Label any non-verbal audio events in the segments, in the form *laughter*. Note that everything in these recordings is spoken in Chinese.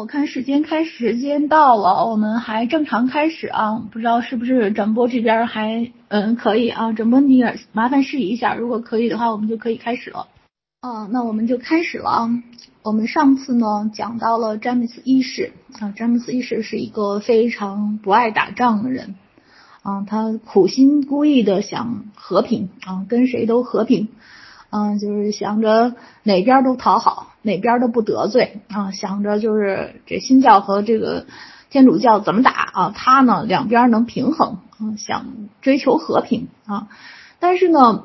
我看时间开时间到了，我们还正常开始啊，不知道是不是转播这边还嗯可以啊？转播你也麻烦示意一下，如果可以的话，我们就可以开始了。嗯，那我们就开始了啊。我们上次呢讲到了詹姆斯一世啊，詹姆斯一世是一个非常不爱打仗的人啊，他苦心孤诣的想和平啊，跟谁都和平。嗯，就是想着哪边都讨好，哪边都不得罪啊，想着就是这新教和这个天主教怎么打啊，他呢两边能平衡啊，想追求和平啊，但是呢，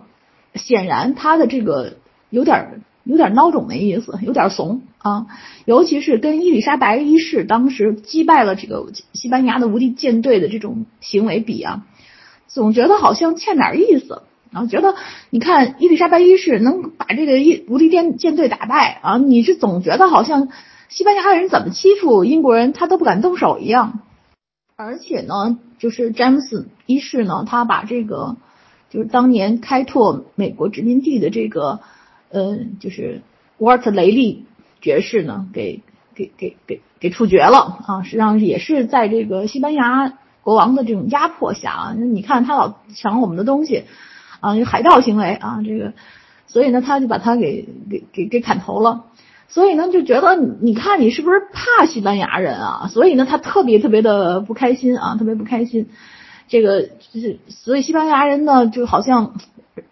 显然他的这个有点有点孬种的意思，有点怂啊，尤其是跟伊丽莎白一世当时击败了这个西班牙的无敌舰队的这种行为比啊，总觉得好像欠点意思。然后觉得，你看伊丽莎白一世能把这个一无敌舰舰队打败啊，你是总觉得好像西班牙人怎么欺负英国人，他都不敢动手一样。而且呢，就是詹姆斯一世呢，他把这个就是当年开拓美国殖民地的这个呃，就是沃尔特雷利爵士呢，给给给给给处决了啊。实际上也是在这个西班牙国王的这种压迫下啊，你看他老抢我们的东西。啊，海盗行为啊，这个，所以呢，他就把他给给给给砍头了。所以呢，就觉得你看你是不是怕西班牙人啊？所以呢，他特别特别的不开心啊，特别不开心。这个就是，所以西班牙人呢，就好像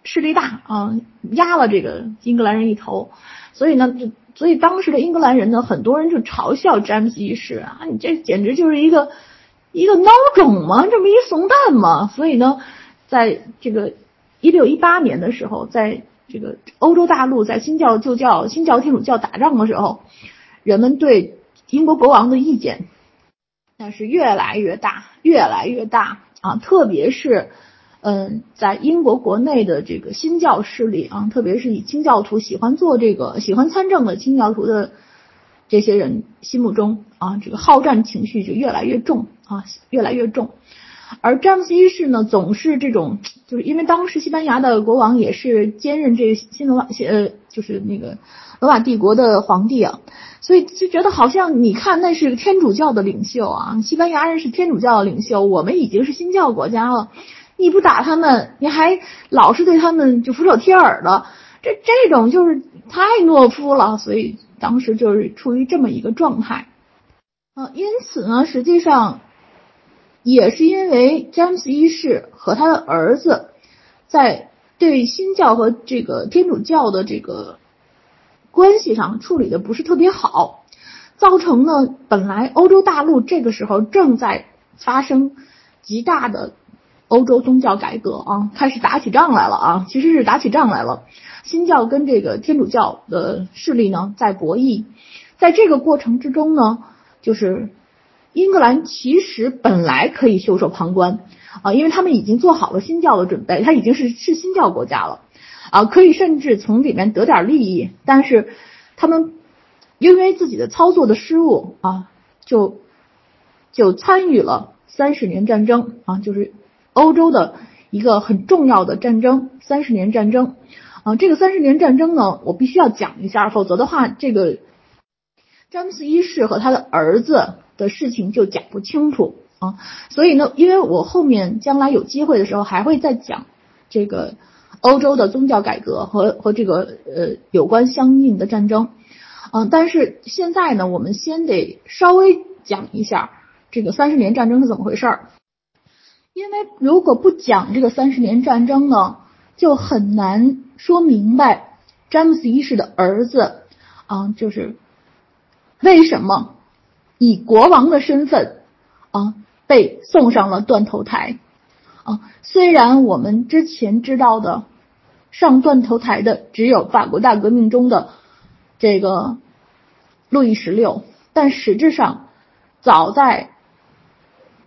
势力大啊，压了这个英格兰人一头。所以呢，就所以当时的英格兰人呢，很多人就嘲笑詹姆斯一世啊，你这简直就是一个一个孬种嘛，这么一怂蛋嘛。所以呢，在这个。一六一八年的时候，在这个欧洲大陆，在新教旧教、新教天主教打仗的时候，人们对英国国王的意见那是越来越大，越来越大啊！特别是，嗯，在英国国内的这个新教势力啊，特别是以清教徒喜欢做这个、喜欢参政的清教徒的这些人心目中啊，这个好战情绪就越来越重啊，越来越重。而詹姆斯一世呢，总是这种，就是因为当时西班牙的国王也是兼任这个新罗马，呃，就是那个罗马帝国的皇帝啊，所以就觉得好像你看那是天主教的领袖啊，西班牙人是天主教的领袖，我们已经是新教国家了，你不打他们，你还老是对他们就俯首帖耳的，这这种就是太懦夫了，所以当时就是处于这么一个状态，呃，因此呢，实际上。也是因为詹姆斯一世和他的儿子在对新教和这个天主教的这个关系上处理的不是特别好，造成呢本来欧洲大陆这个时候正在发生极大的欧洲宗教改革啊，开始打起仗来了啊，其实是打起仗来了，新教跟这个天主教的势力呢在博弈，在这个过程之中呢，就是。英格兰其实本来可以袖手旁观啊，因为他们已经做好了新教的准备，他已经是是新教国家了啊，可以甚至从里面得点利益。但是他们因为自己的操作的失误啊，就就参与了三十年战争啊，就是欧洲的一个很重要的战争——三十年战争啊。这个三十年战争呢，我必须要讲一下，否则的话，这个詹姆斯一世和他的儿子。的事情就讲不清楚啊，所以呢，因为我后面将来有机会的时候还会再讲这个欧洲的宗教改革和和这个呃有关相应的战争，嗯，但是现在呢，我们先得稍微讲一下这个三十年战争是怎么回事儿，因为如果不讲这个三十年战争呢，就很难说明白詹姆斯一世的儿子啊，就是为什么。以国王的身份啊，被送上了断头台啊。虽然我们之前知道的上断头台的只有法国大革命中的这个路易十六，但实质上早在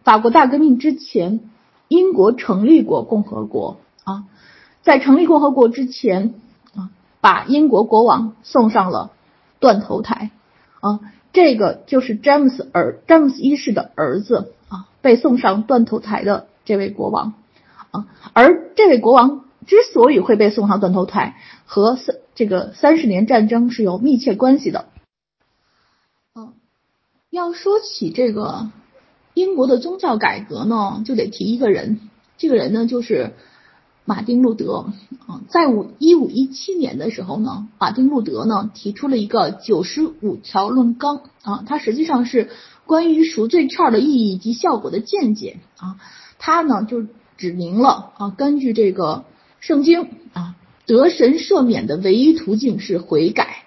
法国大革命之前，英国成立过共和国啊。在成立共和国之前啊，把英国国王送上了断头台啊。这个就是詹姆斯儿詹姆斯一世的儿子啊，被送上断头台的这位国王啊，而这位国王之所以会被送上断头台，和三这个三十年战争是有密切关系的。嗯，要说起这个英国的宗教改革呢，就得提一个人，这个人呢就是马丁路德啊。在五一五一七年的时候呢，马丁路德呢提出了一个九十五条论纲啊，它实际上是关于赎罪券的意义及效果的见解啊。他呢就指明了啊，根据这个圣经啊，得神赦免的唯一途径是悔改，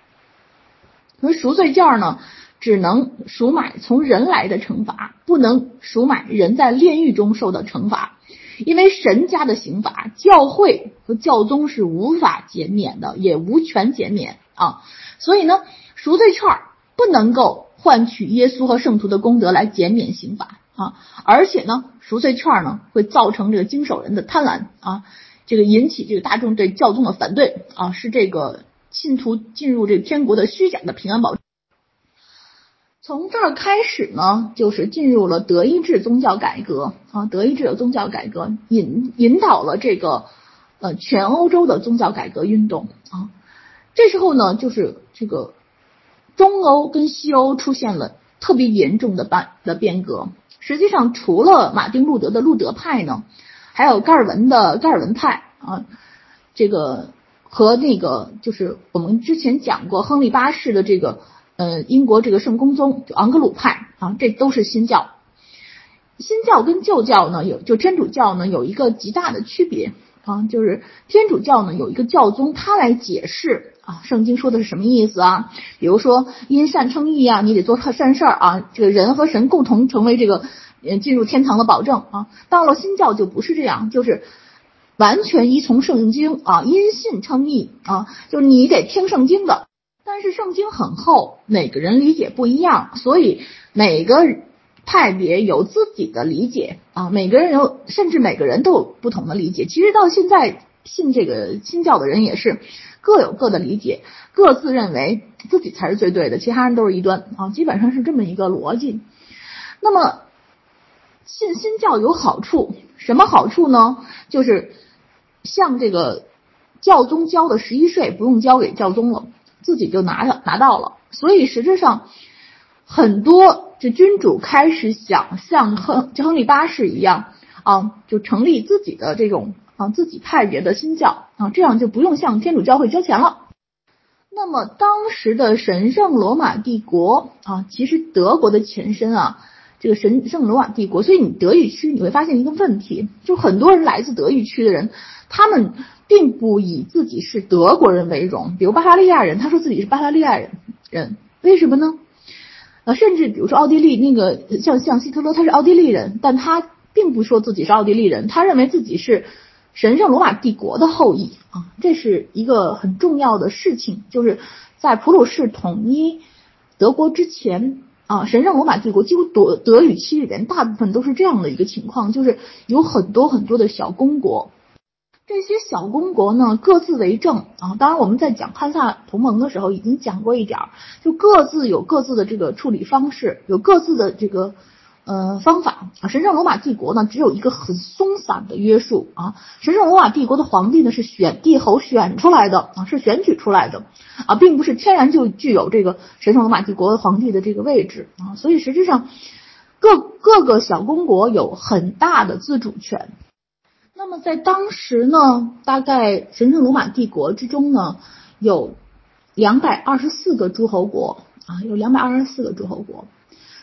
而赎罪券呢。只能赎买从人来的惩罚，不能赎买人在炼狱中受的惩罚，因为神家的刑法，教会和教宗是无法减免的，也无权减免啊。所以呢，赎罪券不能够换取耶稣和圣徒的功德来减免刑法啊，而且呢，赎罪券呢会造成这个经手人的贪婪啊，这个引起这个大众对教宗的反对啊，是这个信徒进入这天国的虚假的平安保。从这儿开始呢，就是进入了德意志宗教改革啊，德意志的宗教改革引引导了这个呃全欧洲的宗教改革运动啊。这时候呢，就是这个中欧跟西欧出现了特别严重的变的变革。实际上，除了马丁路德的路德派呢，还有盖尔文的盖尔文派啊，这个和那个就是我们之前讲过亨利八世的这个。呃，英国这个圣公宗就昂格鲁派啊，这都是新教。新教跟旧教呢，有就天主教呢有一个极大的区别啊，就是天主教呢有一个教宗，他来解释啊，圣经说的是什么意思啊？比如说因善称义啊，你得做善事儿啊，这个人和神共同成为这个呃进入天堂的保证啊。到了新教就不是这样，就是完全依从圣经啊，因信称义啊，就是你得听圣经的。但是圣经很厚，每个人理解不一样，所以每个派别有自己的理解啊。每个人有，甚至每个人都有不同的理解。其实到现在信这个新教的人也是各有各的理解，各自认为自己才是最对的，其他人都是异端啊。基本上是这么一个逻辑。那么信新教有好处，什么好处呢？就是像这个教宗交的十一税不用交给教宗了。自己就拿了拿到了，所以实质上很多这君主开始想像亨亨利八世一样啊，就成立自己的这种啊自己派别的新教啊，这样就不用向天主教会交钱了。那么当时的神圣罗马帝国啊，其实德国的前身啊，这个神圣罗马帝国，所以你德语区你会发现一个问题，就很多人来自德语区的人，他们。并不以自己是德国人为荣，比如巴伐利亚人，他说自己是巴伐利亚人，人为什么呢？呃，甚至比如说奥地利那个像像希特勒，他是奥地利人，但他并不说自己是奥地利人，他认为自己是神圣罗马帝国的后裔啊，这是一个很重要的事情，就是在普鲁士统一德国之前啊，神圣罗马帝国几乎德德语区里边大部分都是这样的一个情况，就是有很多很多的小公国。这些小公国呢，各自为政啊。当然，我们在讲汉萨同盟的时候已经讲过一点儿，就各自有各自的这个处理方式，有各自的这个呃方法啊。神圣罗马帝国呢，只有一个很松散的约束啊。神圣罗马帝国的皇帝呢，是选帝侯选出来的啊，是选举出来的啊，并不是天然就具有这个神圣罗马帝国皇帝的这个位置啊。所以实际上，各各个小公国有很大的自主权。那么在当时呢，大概神圣罗马帝国之中呢，有两百二十四个诸侯国啊，有两百二十四个诸侯国。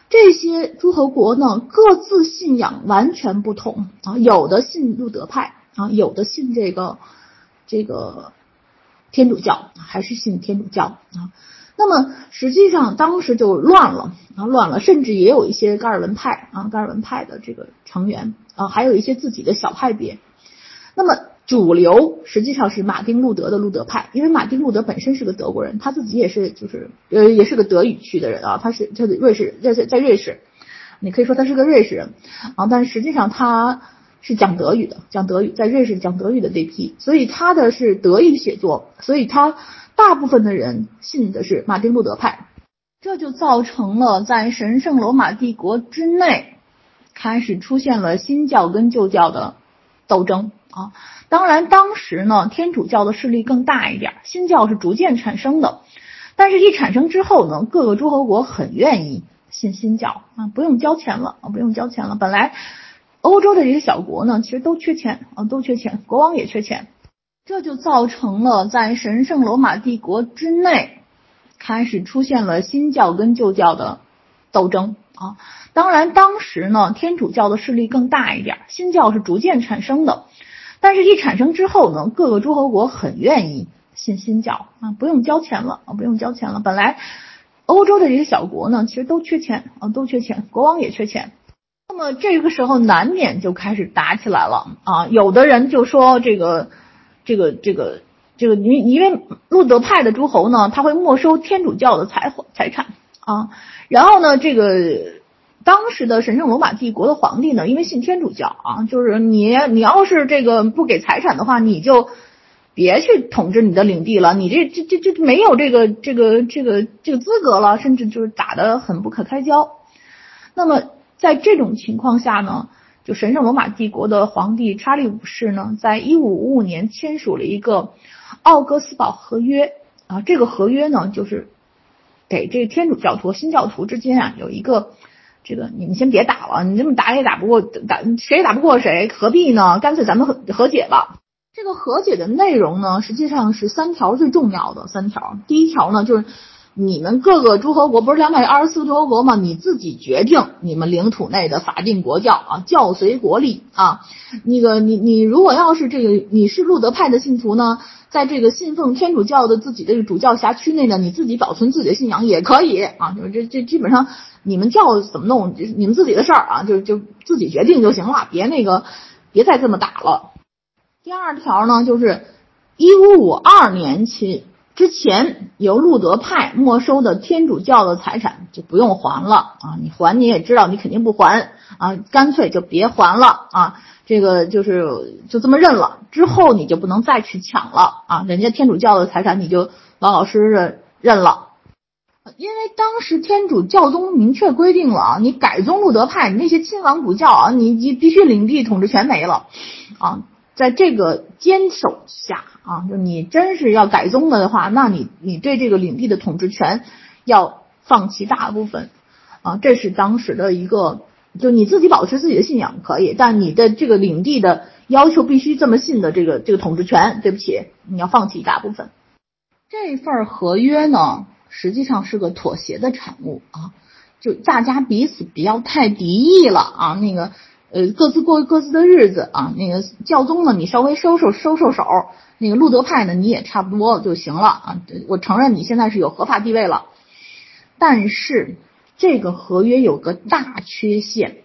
这些诸侯国呢，各自信仰完全不同啊，有的信路德派啊，有的信这个这个天主教，还是信天主教啊。那么实际上当时就乱了啊，乱了，甚至也有一些噶尔文派啊，噶尔文派的这个成员啊，还有一些自己的小派别。那么主流实际上是马丁路德的路德派，因为马丁路德本身是个德国人，他自己也是就是呃也是个德语区的人啊，他是他的瑞士在在在瑞士，你可以说他是个瑞士人啊，但实际上他是讲德语的，讲德语在瑞士讲德语的这批，所以他的是德语写作，所以他大部分的人信的是马丁路德派，这就造成了在神圣罗马帝国之内开始出现了新教跟旧教的斗争。啊，当然，当时呢，天主教的势力更大一点，新教是逐渐产生的，但是一产生之后呢，各个诸侯国很愿意信新教啊，不用交钱了啊，不用交钱了。本来欧洲的这些小国呢，其实都缺钱啊，都缺钱，国王也缺钱，这就造成了在神圣罗马帝国之内开始出现了新教跟旧教的斗争啊。当然，当时呢，天主教的势力更大一点，新教是逐渐产生的。但是，一产生之后呢，各个诸侯国很愿意信新教啊，不用交钱了啊，不用交钱了。本来欧洲的这些小国呢，其实都缺钱啊，都缺钱，国王也缺钱。那么这个时候难免就开始打起来了啊。有的人就说这个这个这个这个，因因为路德派的诸侯呢，他会没收天主教的财财产啊，然后呢，这个。当时的神圣罗马帝国的皇帝呢，因为信天主教啊，就是你你要是这个不给财产的话，你就别去统治你的领地了，你这这这这没有这个这个这个这个资格了，甚至就是打得很不可开交。那么在这种情况下呢，就神圣罗马帝国的皇帝查理五世呢，在一五五五年签署了一个奥格斯堡合约啊，这个合约呢，就是给这个天主教徒、新教徒之间啊有一个。这个你们先别打了，你这么打也打不过，打谁也打不过谁，何必呢？干脆咱们和和解吧。这个和解的内容呢，实际上是三条最重要的三条。第一条呢，就是你们各个诸侯国不是两百二十四个诸侯国吗？你自己决定你们领土内的法定国教啊，教随国立啊。那个你你如果要是这个你是路德派的信徒呢？在这个信奉天主教的自己的主教辖区内呢，你自己保存自己的信仰也可以啊，就这这基本上你们教怎么弄，你们自己的事儿啊，就就自己决定就行了，别那个别再这么打了。第二条呢，就是一五五二年起之前由路德派没收的天主教的财产就不用还了啊，你还你也知道你肯定不还啊，干脆就别还了啊。这个就是就这么认了，之后你就不能再去抢了啊！人家天主教的财产你就老老实实的认了，因为当时天主教宗明确规定了啊，你改宗路德派，你那些亲王主教啊，你你必须领地统治权没了啊！在这个坚守下啊，就你真是要改宗了的话，那你你对这个领地的统治权要放弃大部分啊，这是当时的一个。就你自己保持自己的信仰可以，但你的这个领地的要求必须这么信的这个这个统治权，对不起，你要放弃一大部分。这份合约呢，实际上是个妥协的产物啊，就大家彼此不要太敌意了啊，那个呃各自过各自的日子啊，那个教宗呢，你稍微收收收收手，那个路德派呢，你也差不多就行了啊，我承认你现在是有合法地位了，但是。这个合约有个大缺陷，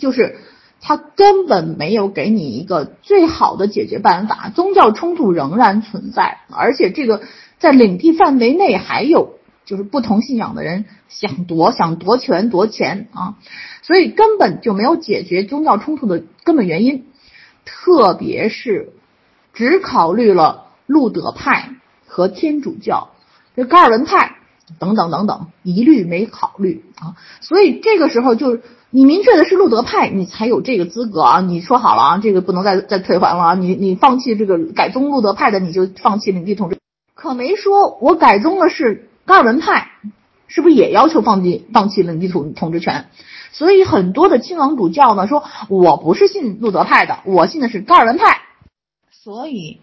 就是他根本没有给你一个最好的解决办法，宗教冲突仍然存在，而且这个在领地范围内还有就是不同信仰的人想夺想夺权夺钱啊，所以根本就没有解决宗教冲突的根本原因，特别是只考虑了路德派和天主教，这高尔文派。等等等等，一律没考虑啊！所以这个时候就你明确的是路德派，你才有这个资格啊！你说好了啊，这个不能再再退还了啊！你你放弃这个改宗路德派的，你就放弃领地统治，可没说我改宗的是高尔文派，是不是也要求放弃放弃领地统统治权？所以很多的亲王主教呢说，我不是信路德派的，我信的是高尔文派，所以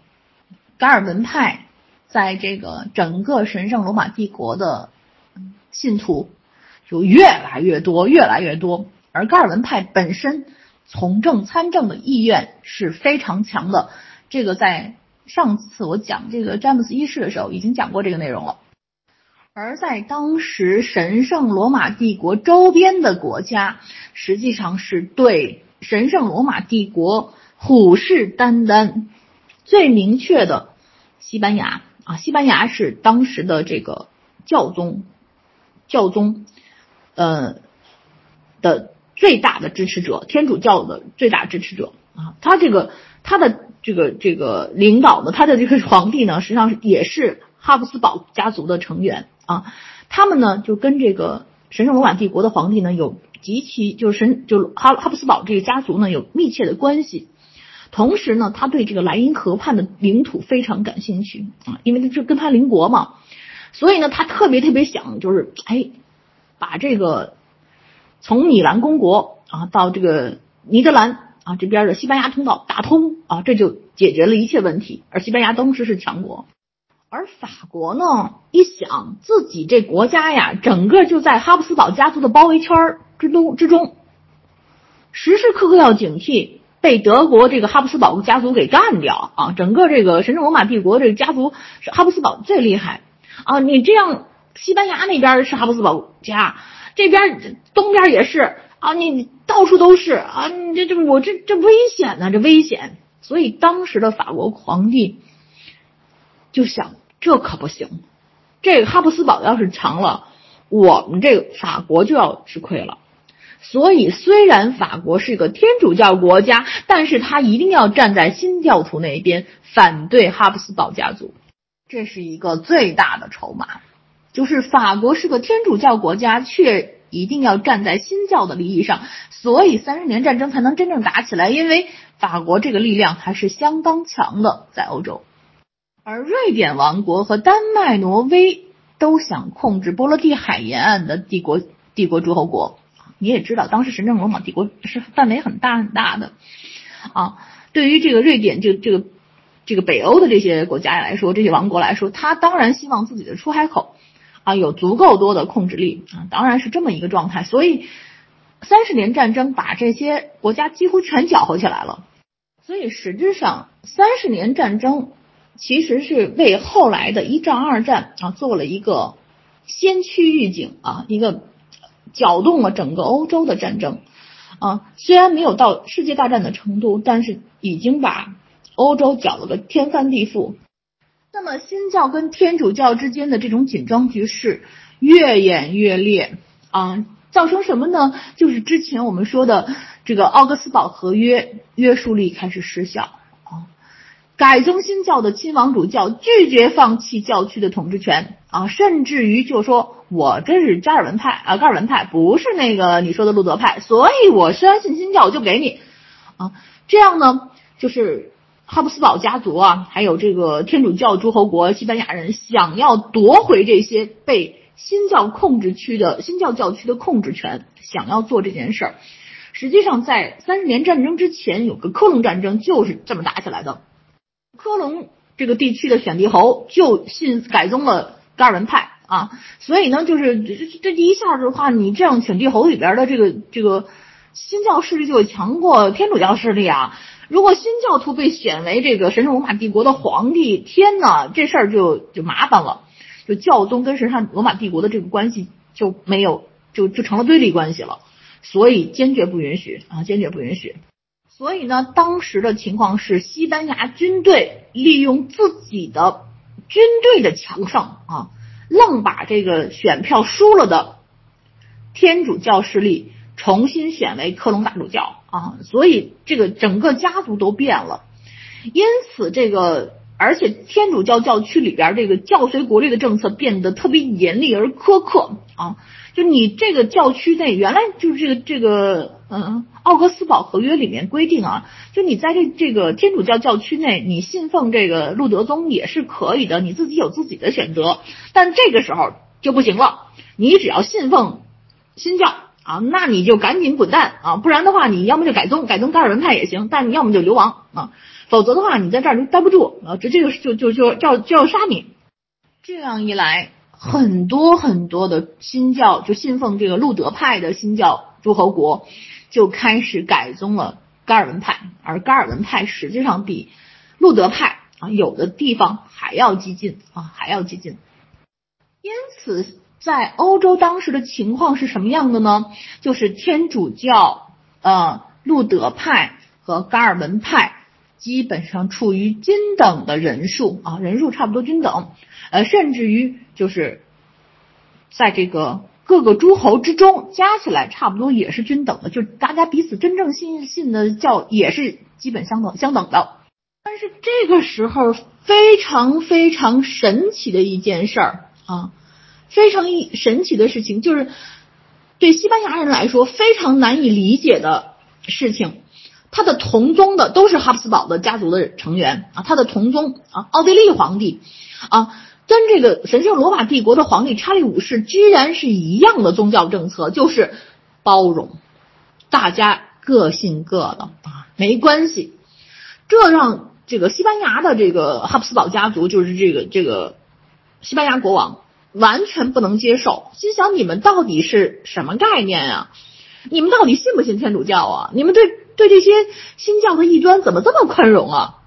加尔文派。在这个整个神圣罗马帝国的信徒就越来越多，越来越多。而加尔文派本身从政参政的意愿是非常强的，这个在上次我讲这个詹姆斯一世的时候已经讲过这个内容了。而在当时神圣罗马帝国周边的国家，实际上是对神圣罗马帝国虎视眈眈。最明确的，西班牙。啊，西班牙是当时的这个教宗，教宗，呃的最大的支持者，天主教的最大支持者啊。他这个他的这个这个领导呢他的这个 *laughs* 皇帝呢，实际上也是哈布斯堡家族的成员啊。他们呢就跟这个神圣罗马帝国的皇帝呢有极其就是神就哈哈布斯堡这个家族呢有密切的关系。同时呢，他对这个莱茵河畔的领土非常感兴趣啊，因为这跟他邻国嘛，所以呢，他特别特别想就是，哎，把这个从米兰公国啊到这个尼德兰啊这边的西班牙通道打通啊，这就解决了一切问题。而西班牙当时是强国，而法国呢，一想自己这国家呀，整个就在哈布斯堡家族的包围圈之中之中，时时刻刻要警惕。被德国这个哈布斯堡家族给干掉啊！整个这个神圣罗马帝国这个家族是哈布斯堡最厉害啊！你这样，西班牙那边是哈布斯堡家，这边东边也是啊！你到处都是啊！你这这我这这危险呢，这危险！所以当时的法国皇帝就想，这可不行，这个哈布斯堡要是强了，我们这个法国就要吃亏了。所以，虽然法国是个天主教国家，但是他一定要站在新教徒那一边，反对哈布斯堡家族。这是一个最大的筹码，就是法国是个天主教国家，却一定要站在新教的利益上。所以，三十年战争才能真正打起来，因为法国这个力量还是相当强的，在欧洲。而瑞典王国和丹麦、挪威都想控制波罗的海沿岸的帝国帝国诸侯国。你也知道，当时神圣罗马帝国是范围很大很大的，啊，对于这个瑞典这这个这个北欧的这些国家来说，这些王国来说，他当然希望自己的出海口啊有足够多的控制力啊，当然是这么一个状态。所以，三十年战争把这些国家几乎全搅和起来了。所以实质上，三十年战争其实是为后来的一战、二战啊做了一个先驱预警啊，一个。搅动了整个欧洲的战争，啊，虽然没有到世界大战的程度，但是已经把欧洲搅了个天翻地覆。那么新教跟天主教之间的这种紧张局势越演越烈，啊，造成什么呢？就是之前我们说的这个奥格斯堡合约约束力开始失效。改宗新教的亲王主教拒绝放弃教区的统治权啊，甚至于就说：“我这是加尔文派啊，加尔文派不是那个你说的路德派，所以我虽然信新教，我就给你啊。”这样呢，就是哈布斯堡家族啊，还有这个天主教诸侯国西班牙人想要夺回这些被新教控制区的新教教区的控制权，想要做这件事儿。实际上，在三十年战争之前，有个科隆战争就是这么打起来的。科隆这个地区的选帝侯就信改宗了加尔文派啊，所以呢，就是这这一下的话，你这样选帝侯里边的这个这个新教势力就强过天主教势力啊。如果新教徒被选为这个神圣罗马帝国的皇帝，天呐，这事儿就就麻烦了，就教宗跟神圣罗马帝国的这个关系就没有就就成了对立关系了，所以坚决不允许啊，坚决不允许。所以呢，当时的情况是，西班牙军队利用自己的军队的强盛啊，愣把这个选票输了的天主教势力重新选为克隆大主教啊，所以这个整个家族都变了。因此，这个而且天主教教区里边这个教随国律的政策变得特别严厉而苛刻啊。就你这个教区内，原来就是这个这个，嗯，奥格斯堡合约里面规定啊，就你在这这个天主教教区内，你信奉这个路德宗也是可以的，你自己有自己的选择。但这个时候就不行了，你只要信奉新教啊，那你就赶紧滚蛋啊，不然的话，你要么就改宗，改宗加尔文派也行，但你要么就流亡啊，否则的话，你在这儿就待不住啊，直接就就就就就要就要杀你。这样一来。很多很多的新教就信奉这个路德派的新教诸侯国就开始改宗了加尔文派，而加尔文派实际上比路德派啊有的地方还要激进啊还要激进。因此，在欧洲当时的情况是什么样的呢？就是天主教、呃路德派和加尔文派基本上处于均等的人数啊人数差不多均等。呃，甚至于就是在这个各个诸侯之中加起来差不多也是均等的，就大家彼此真正信信的教也是基本相等相等的。但是这个时候非常非常神奇的一件事儿啊，非常一神奇的事情就是对西班牙人来说非常难以理解的事情，他的同宗的都是哈布斯堡的家族的成员啊，他的同宗啊奥地利皇帝啊。跟这个神圣罗马帝国的皇帝查理五世居然是一样的宗教政策，就是包容，大家各信各的啊，没关系。这让这个西班牙的这个哈布斯堡家族，就是这个这个西班牙国王，完全不能接受，心想你们到底是什么概念啊？你们到底信不信天主教啊？你们对对这些新教的异端怎么这么宽容啊？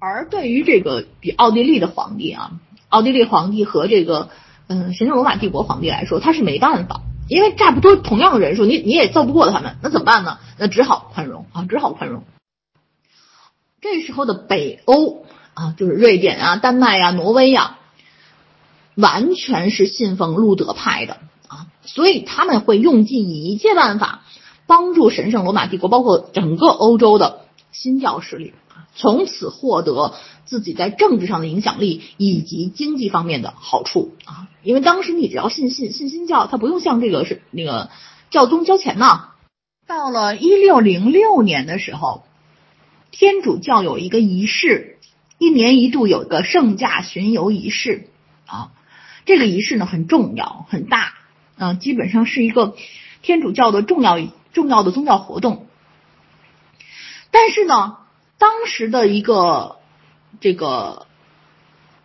而对于这个比奥地利的皇帝啊，奥地利皇帝和这个嗯神圣罗马帝国皇帝来说，他是没办法，因为差不多同样的人数，你你也揍不过他们，那怎么办呢？那只好宽容啊，只好宽容。这时候的北欧啊，就是瑞典啊、丹麦呀、挪威呀，完全是信奉路德派的啊，所以他们会用尽一切办法帮助神圣罗马帝国，包括整个欧洲的新教势力，从此获得自己在政治上的影响力以及经济方面的好处啊。因为当时你只要信信信新教，他不用向这个是那个教宗交钱呢。到了一六零六年的时候。天主教有一个仪式，一年一度有一个圣驾巡游仪式啊。这个仪式呢很重要很大啊，基本上是一个天主教的重要重要的宗教活动。但是呢，当时的一个这个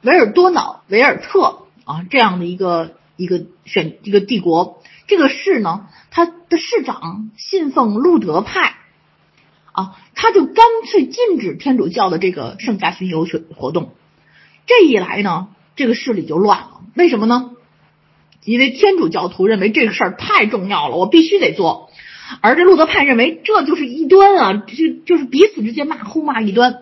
维尔多瑙维尔特啊这样的一个一个选一个帝国，这个市呢，它的市长信奉路德派。啊，他就干脆禁止天主教的这个圣驾巡游活动。这一来呢，这个市里就乱了。为什么呢？因为天主教徒认为这个事儿太重要了，我必须得做。而这路德派认为这就是异端啊，就就是彼此之间骂互骂异端。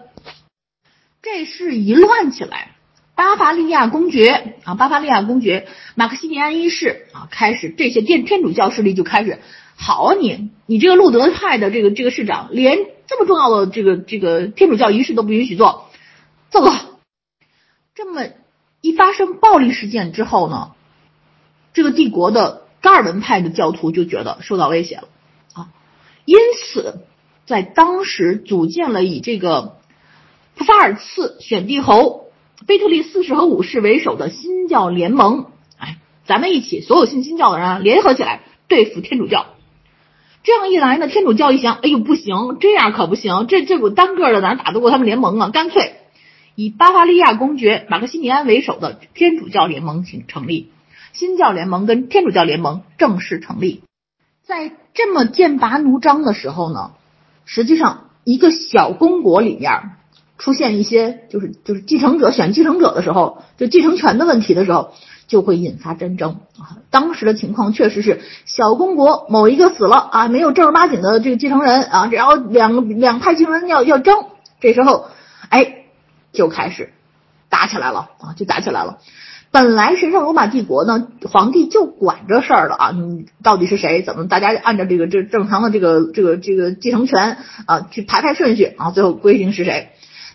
这事一乱起来，巴伐利亚公爵啊，巴伐利亚公爵马克西米安一世啊，开始这些天天主教势力就开始。好啊，你你这个路德派的这个这个市长，连这么重要的这个这个天主教仪式都不允许做，走了。这么一发生暴力事件之后呢，这个帝国的加尔文派的教徒就觉得受到威胁了啊，因此在当时组建了以这个法尔茨选帝侯贝特利四世和五世为首的新教联盟。哎，咱们一起，所有信新教的人联合起来对付天主教。这样一来呢，天主教一想，哎呦不行，这样可不行，这这我单个的哪打得过他们联盟啊？干脆以巴伐利亚公爵马克西米安为首的天主教联盟请成立，新教联盟跟天主教联盟正式成立。在这么剑拔弩张的时候呢，实际上一个小公国里面出现一些就是就是继承者选继承者的时候，就继承权的问题的时候。就会引发战争啊！当时的情况确实是小公国某一个死了啊，没有正儿八经的这个继承人啊，然后两两派继承人要要争，这时候哎就开始打起来了啊，就打起来了。本来神圣罗马帝国呢，皇帝就管这事儿了啊，你到底是谁？怎么大家按照这个这正常的这个这个这个继承权啊去排排顺序啊，最后规定是谁？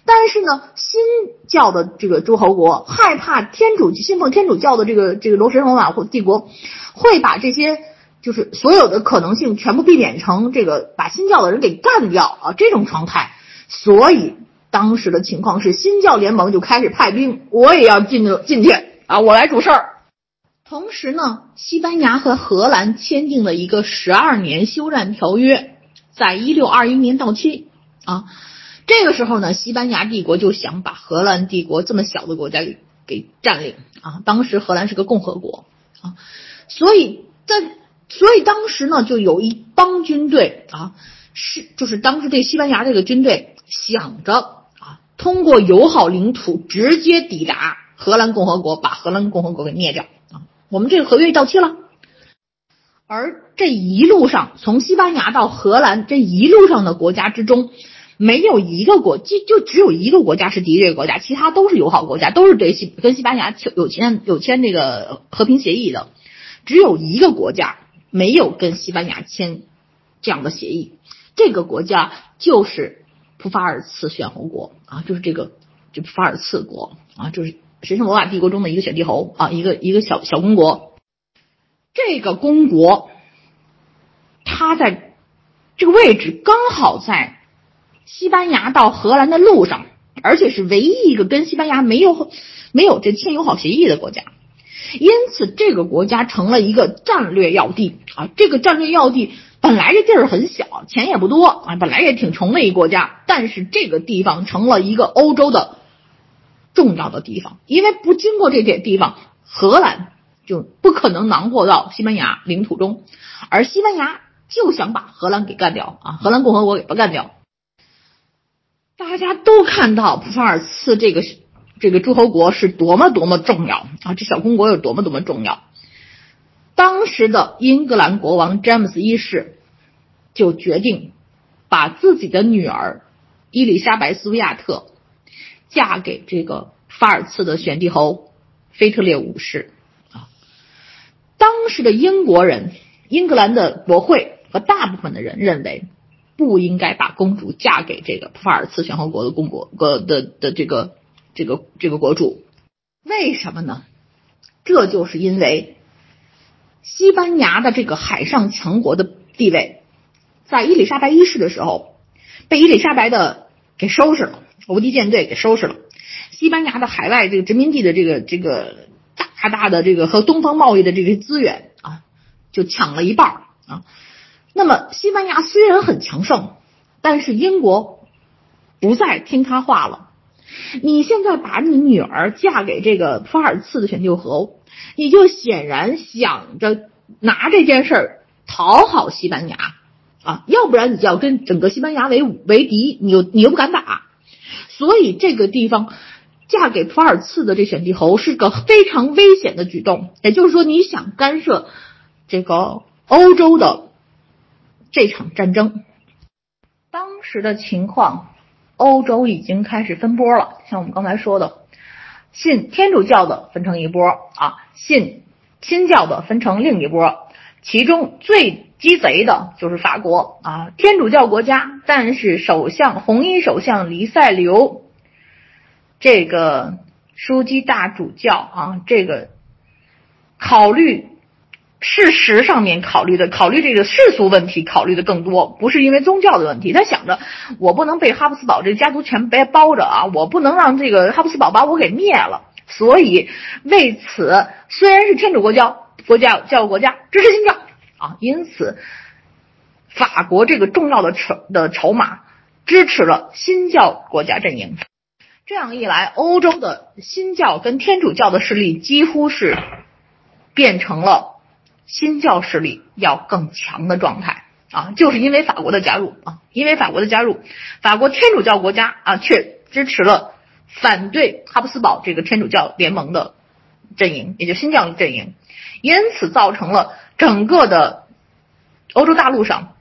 但是呢，新教的这个诸侯国害怕天主信奉天主教的这个这个罗神罗马或帝国会把这些就是所有的可能性全部避免成这个把新教的人给干掉啊这种状态，所以当时的情况是新教联盟就开始派兵，我也要进进去啊，我来主事儿。同时呢，西班牙和荷兰签订了一个十二年休战条约，在一六二一年到期啊。这个时候呢，西班牙帝国就想把荷兰帝国这么小的国家给给占领啊。当时荷兰是个共和国啊，所以在所以当时呢，就有一帮军队啊，是就是当时这西班牙这个军队想着啊，通过友好领土直接抵达荷兰共和国，把荷兰共和国给灭掉啊。我们这个合约到期了，而这一路上从西班牙到荷兰这一路上的国家之中。没有一个国，就就只有一个国家是敌对国家，其他都是友好国家，都是对西跟西班牙有签有签那个和平协议的，只有一个国家没有跟西班牙签这样的协议，这个国家就是普法尔茨选侯国啊，就是这个就普法尔茨国啊，就是神圣罗马帝国中的一个选帝侯啊，一个一个小小公国，这个公国，它在这个位置刚好在。西班牙到荷兰的路上而且是唯一一个跟西班牙没有没有这签友好协议的国家。因此，这个国家成了一个战略要地啊！这个战略要地本来这地儿很小，钱也不多啊，本来也挺穷的一国家，但是这个地方成了一个欧洲的重要的地方，因为不经过这点地方，荷兰就不可能囊括到西班牙领土中，而西班牙就想把荷兰给干掉啊，荷兰共和国给它干掉。大家都看到普法尔茨这个。这个诸侯国是多么多么重要啊！这小公国有多么多么重要。当时的英格兰国王詹姆斯一世就决定把自己的女儿伊丽莎白·斯维亚特嫁给这个法尔茨的选帝侯腓特烈五世啊。当时的英国人、英格兰的国会和大部分的人认为，不应该把公主嫁给这个普法尔茨选侯国的公国国的的这个。这个这个国主，为什么呢？这就是因为西班牙的这个海上强国的地位，在伊丽莎白一世的时候被伊丽莎白的给收拾了，无敌舰队给收拾了。西班牙的海外这个殖民地的这个这个大大的这个和东方贸易的这些资源啊，就抢了一半啊。那么西班牙虽然很强盛，但是英国不再听他话了。你现在把你女儿嫁给这个法尔茨的选帝侯，你就显然想着拿这件事儿讨好西班牙啊，要不然你就要跟整个西班牙为为敌，你又你又不敢打，所以这个地方嫁给普尔茨的这选帝侯是个非常危险的举动，也就是说你想干涉这个欧洲的这场战争，当时的情况。欧洲已经开始分波了，像我们刚才说的，信天主教的分成一波啊，信新教的分成另一波。其中最鸡贼的就是法国啊，天主教国家，但是首相红衣首相黎塞留这个枢机大主教啊，这个考虑。事实上面考虑的，考虑这个世俗问题考虑的更多，不是因为宗教的问题。他想着，我不能被哈布斯堡这个家族全被包着啊，我不能让这个哈布斯堡把我给灭了。所以为此，虽然是天主国教国家教国家支持新教啊，因此法国这个重要的筹的筹码支持了新教国家阵营。这样一来，欧洲的新教跟天主教的势力几乎是变成了。新教势力要更强的状态啊，就是因为法国的加入啊，因为法国的加入，法国天主教国家啊却支持了反对哈布斯堡这个天主教联盟的阵营，也就新教阵营，因此造成了整个的欧洲大陆上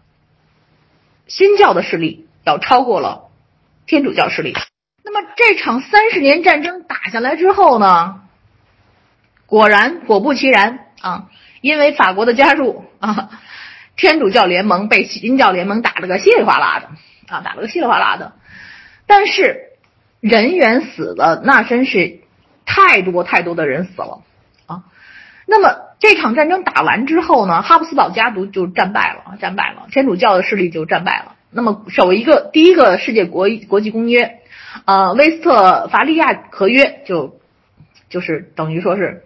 新教的势力要超过了天主教势力。那么这场三十年战争打下来之后呢，果然果不其然啊。因为法国的加入啊，*laughs* 天主教联盟被新教联盟打了个稀里哗啦的啊，打了个稀里哗啦的。但是人员死了，那真是太多太多的人死了啊。那么这场战争打完之后呢，哈布斯堡家族就战败了，战败了，天主教的势力就战败了。那么首一个第一个世界国国际公约，呃，威斯特伐利亚合约就就是等于说是。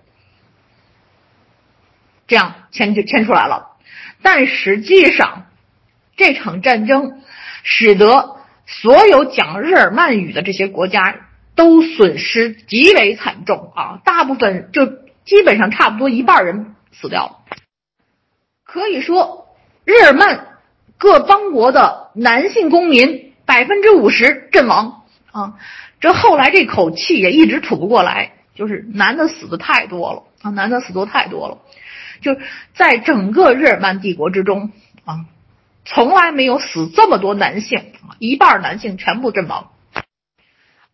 这样签就签出来了，但实际上这场战争使得所有讲日耳曼语的这些国家都损失极为惨重啊！大部分就基本上差不多一半人死掉了，可以说日耳曼各邦国的男性公民百分之五十阵亡啊！这后来这口气也一直吐不过来，就是男的死的太多了啊，男的死多太多了。就在整个日耳曼帝国之中啊，从来没有死这么多男性，一半男性全部阵亡。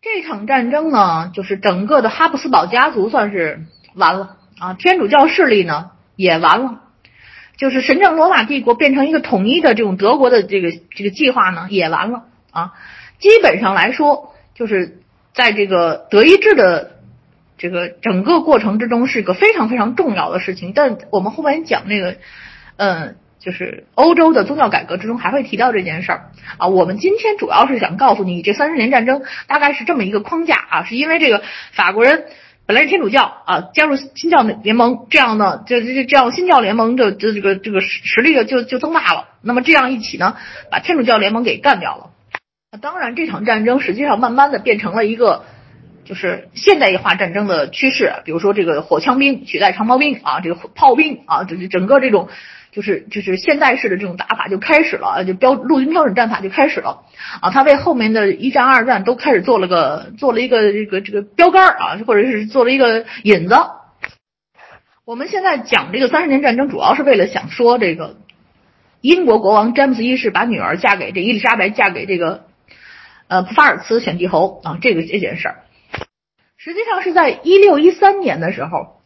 这场战争呢，就是整个的哈布斯堡家族算是完了啊，天主教势力呢也完了，就是神圣罗马帝国变成一个统一的这种德国的这个这个计划呢也完了啊。基本上来说，就是在这个德意志的。这个整个过程之中是一个非常非常重要的事情，但我们后面讲那个，嗯，就是欧洲的宗教改革之中还会提到这件事儿啊。我们今天主要是想告诉你，这三十年战争大概是这么一个框架啊，是因为这个法国人本来是天主教啊，加入新教联盟，这样呢，这这这样新教联盟的这这个这个实力就就增大了。那么这样一起呢，把天主教联盟给干掉了。当然，这场战争实际上慢慢的变成了一个就是现代化战争的趋势，比如说这个火枪兵取代长矛兵啊，这个炮兵啊，就是整个这种。就是就是现代式的这种打法就开始了，就标陆军标准战法就开始了啊！他为后面的一战、二战都开始做了个做了一个这个这个标杆啊，或者是做了一个引子。我们现在讲这个三十年战争，主要是为了想说这个英国国王詹姆斯一世把女儿嫁给这伊丽莎白，嫁给这个呃普法尔茨选帝侯啊，这个这件事儿，实际上是在一六一三年的时候。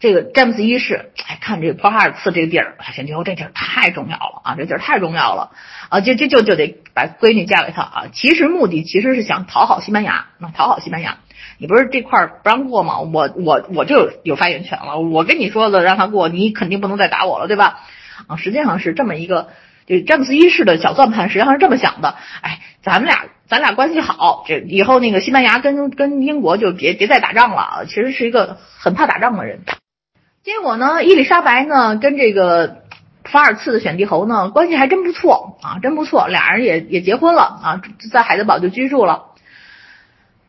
这个詹姆斯一世，哎，看这个普哈尔茨这个地儿，选帝侯这地儿太重要了啊，这地儿太重要了啊，就就就就得把闺女嫁给他啊。其实目的其实是想讨好西班牙，那讨好西班牙，你不是这块不让过吗？我我我就有发言权了，我跟你说的让他过，你肯定不能再打我了，对吧？啊，实际上是这么一个，这詹姆斯一世的小算盘实际上是这么想的，哎，咱们俩咱俩关系好，这以后那个西班牙跟跟英国就别别再打仗了。其实是一个很怕打仗的人。结果呢，伊丽莎白呢跟这个法尔茨的选帝侯呢关系还真不错啊，真不错，俩人也也结婚了啊，在海德堡就居住了。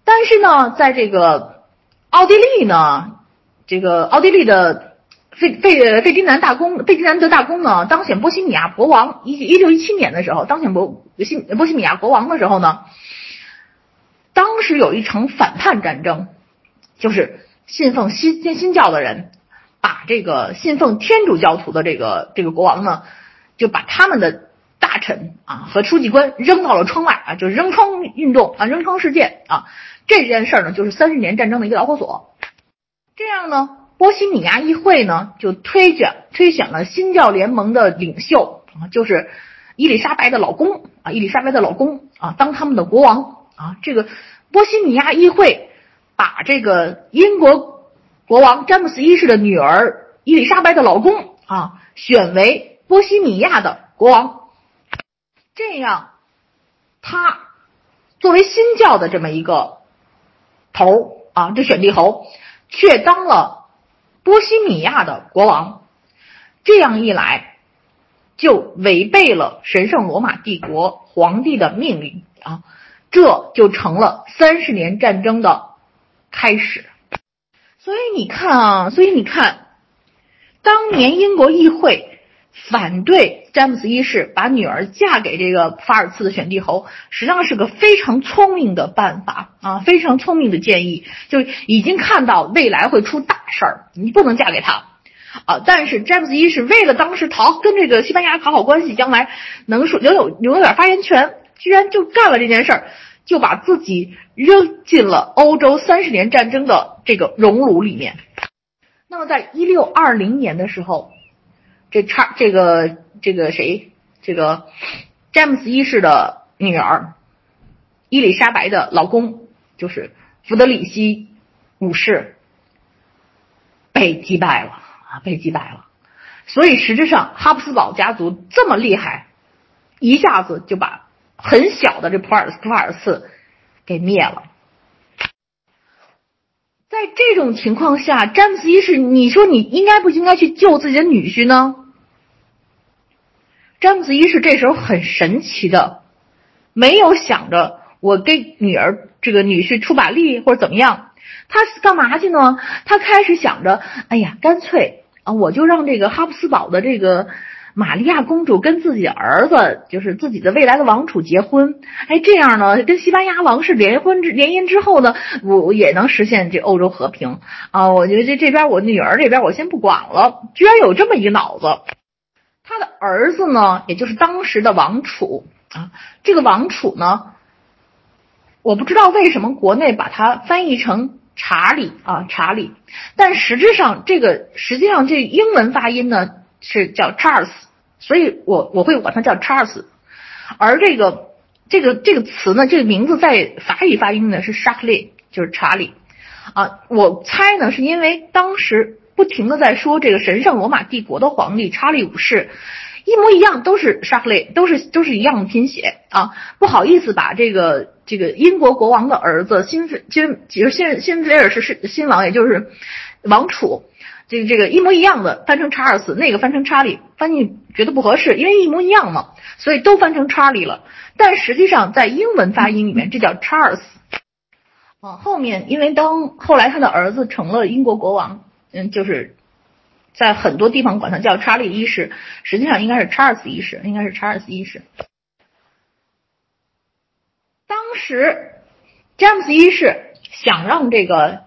但是呢，在这个奥地利呢，这个奥地利的费费费迪南大公费迪南德大公呢当选波西米亚国王，一一六一七年的时候当选波西波西米亚国王的时候呢，当时有一场反叛战争，就是信奉新新教的人。把这个信奉天主教徒的这个这个国王呢，就把他们的大臣啊和书记官扔到了窗外啊，就扔窗运动啊，扔窗事件啊，这件事儿呢就是三十年战争的一个导火索。这样呢，波西米亚议会呢就推选推选了新教联盟的领袖啊，就是伊丽莎白的老公啊，伊丽莎白的老公啊当他们的国王啊。这个波西米亚议会把这个英国。国王詹姆斯一世的女儿伊丽莎白的老公啊，选为波西米亚的国王，这样，他作为新教的这么一个头啊，这选帝侯却当了波西米亚的国王，这样一来，就违背了神圣罗马帝国皇帝的命令啊，这就成了三十年战争的开始。所以你看啊，所以你看，当年英国议会反对詹姆斯一世把女儿嫁给这个法尔茨的选帝侯，实际上是个非常聪明的办法啊，非常聪明的建议，就已经看到未来会出大事儿，你不能嫁给他啊。但是詹姆斯一世为了当时讨跟这个西班牙讨好关系，将来能说留有留有点发言权，居然就干了这件事儿。就把自己扔进了欧洲三十年战争的这个熔炉里面。那么，在一六二零年的时候，这差这个这个谁，这个詹姆斯一世的女儿伊丽莎白的老公，就是弗德里希五世，被击败了啊，被击败了。所以，实质上哈布斯堡家族这么厉害，一下子就把。很小的这普尔斯普尔茨给灭了，在这种情况下，詹姆斯一世，你说你应该不应该去救自己的女婿呢？詹姆斯一世这时候很神奇的，没有想着我给女儿这个女婿出把力或者怎么样，他干嘛去呢？他开始想着，哎呀，干脆啊，我就让这个哈布斯堡的这个。玛利亚公主跟自己儿子，就是自己的未来的王储结婚，哎，这样呢，跟西班牙王室联婚之联姻之后呢，我也能实现这欧洲和平啊！我觉得这这边我女儿这边我先不管了，居然有这么一个脑子。他的儿子呢，也就是当时的王储啊，这个王储呢，我不知道为什么国内把它翻译成查理啊，查理，但实质上这个实际上这英文发音呢是叫 Charles。所以我我会管他叫 Charles，而这个这个这个词呢，这个名字在法语发音呢是 Charlie，就是查理啊。我猜呢是因为当时不停的在说这个神圣罗马帝国的皇帝查理五世，一模一样，都是 s h a r k l y 都是都是一样的拼写啊。不好意思，把这个这个英国国王的儿子新其实其实新新菲尔是是新王，也就是王储，这个这个一模一样的翻成查尔斯，那个翻成查理，翻译觉得不合适，因为一模一样嘛，所以都翻成查理了。但实际上在英文发音里面，这叫 Charles。啊，后面因为当后来他的儿子成了英国国王，嗯，就是在很多地方管他叫查理一世，实际上应该是查尔斯一世，应该是查尔斯一世。当时詹姆斯一世想让这个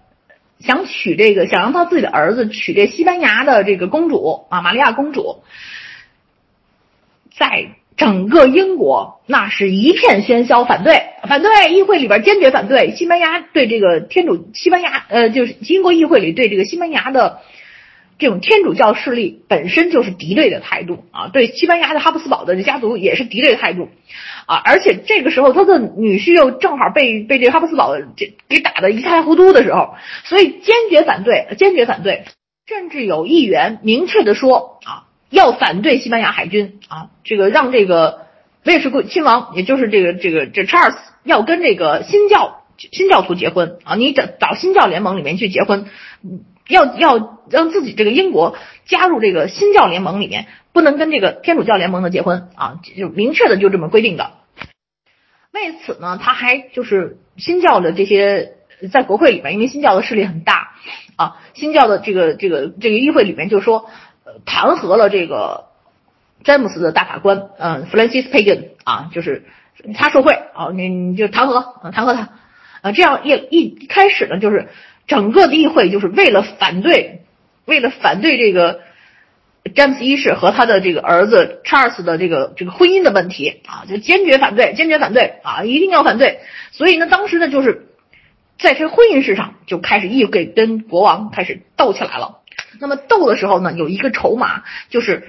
想娶这个想让他自己的儿子娶这西班牙的这个公主啊，玛利亚公主，在。整个英国那是一片喧嚣，反对，反对，议会里边坚决反对西班牙对这个天主，西班牙呃，就是英国议会里对这个西班牙的这种天主教势力本身就是敌对的态度啊，对西班牙的哈布斯堡的家族也是敌对的态度啊，而且这个时候他的女婿又正好被被这哈布斯堡这给打的一塌糊涂的时候，所以坚决反对，坚决反对，甚至有议员明确的说啊。要反对西班牙海军啊，这个让这个威尔士亲王，也就是这个这个这查尔斯，要跟这个新教新教徒结婚啊，你找找新教联盟里面去结婚，要要让自己这个英国加入这个新教联盟里面，不能跟这个天主教联盟的结婚啊，就明确的就这么规定的。为此呢，他还就是新教的这些在国会里面，因为新教的势力很大啊，新教的这个这个这个议会里面就说。弹劾了这个詹姆斯的大法官，嗯，Francis Pagan 啊，就是他受贿啊，你你就弹劾，弹劾他，啊，这样一一开始呢，就是整个的议会就是为了反对，为了反对这个詹姆斯一世和他的这个儿子 Charles 的这个这个婚姻的问题啊，就坚决反对，坚决反对啊，一定要反对。所以呢，当时呢，就是在这婚姻事上就开始议会跟国王开始斗起来了。那么斗的时候呢，有一个筹码，就是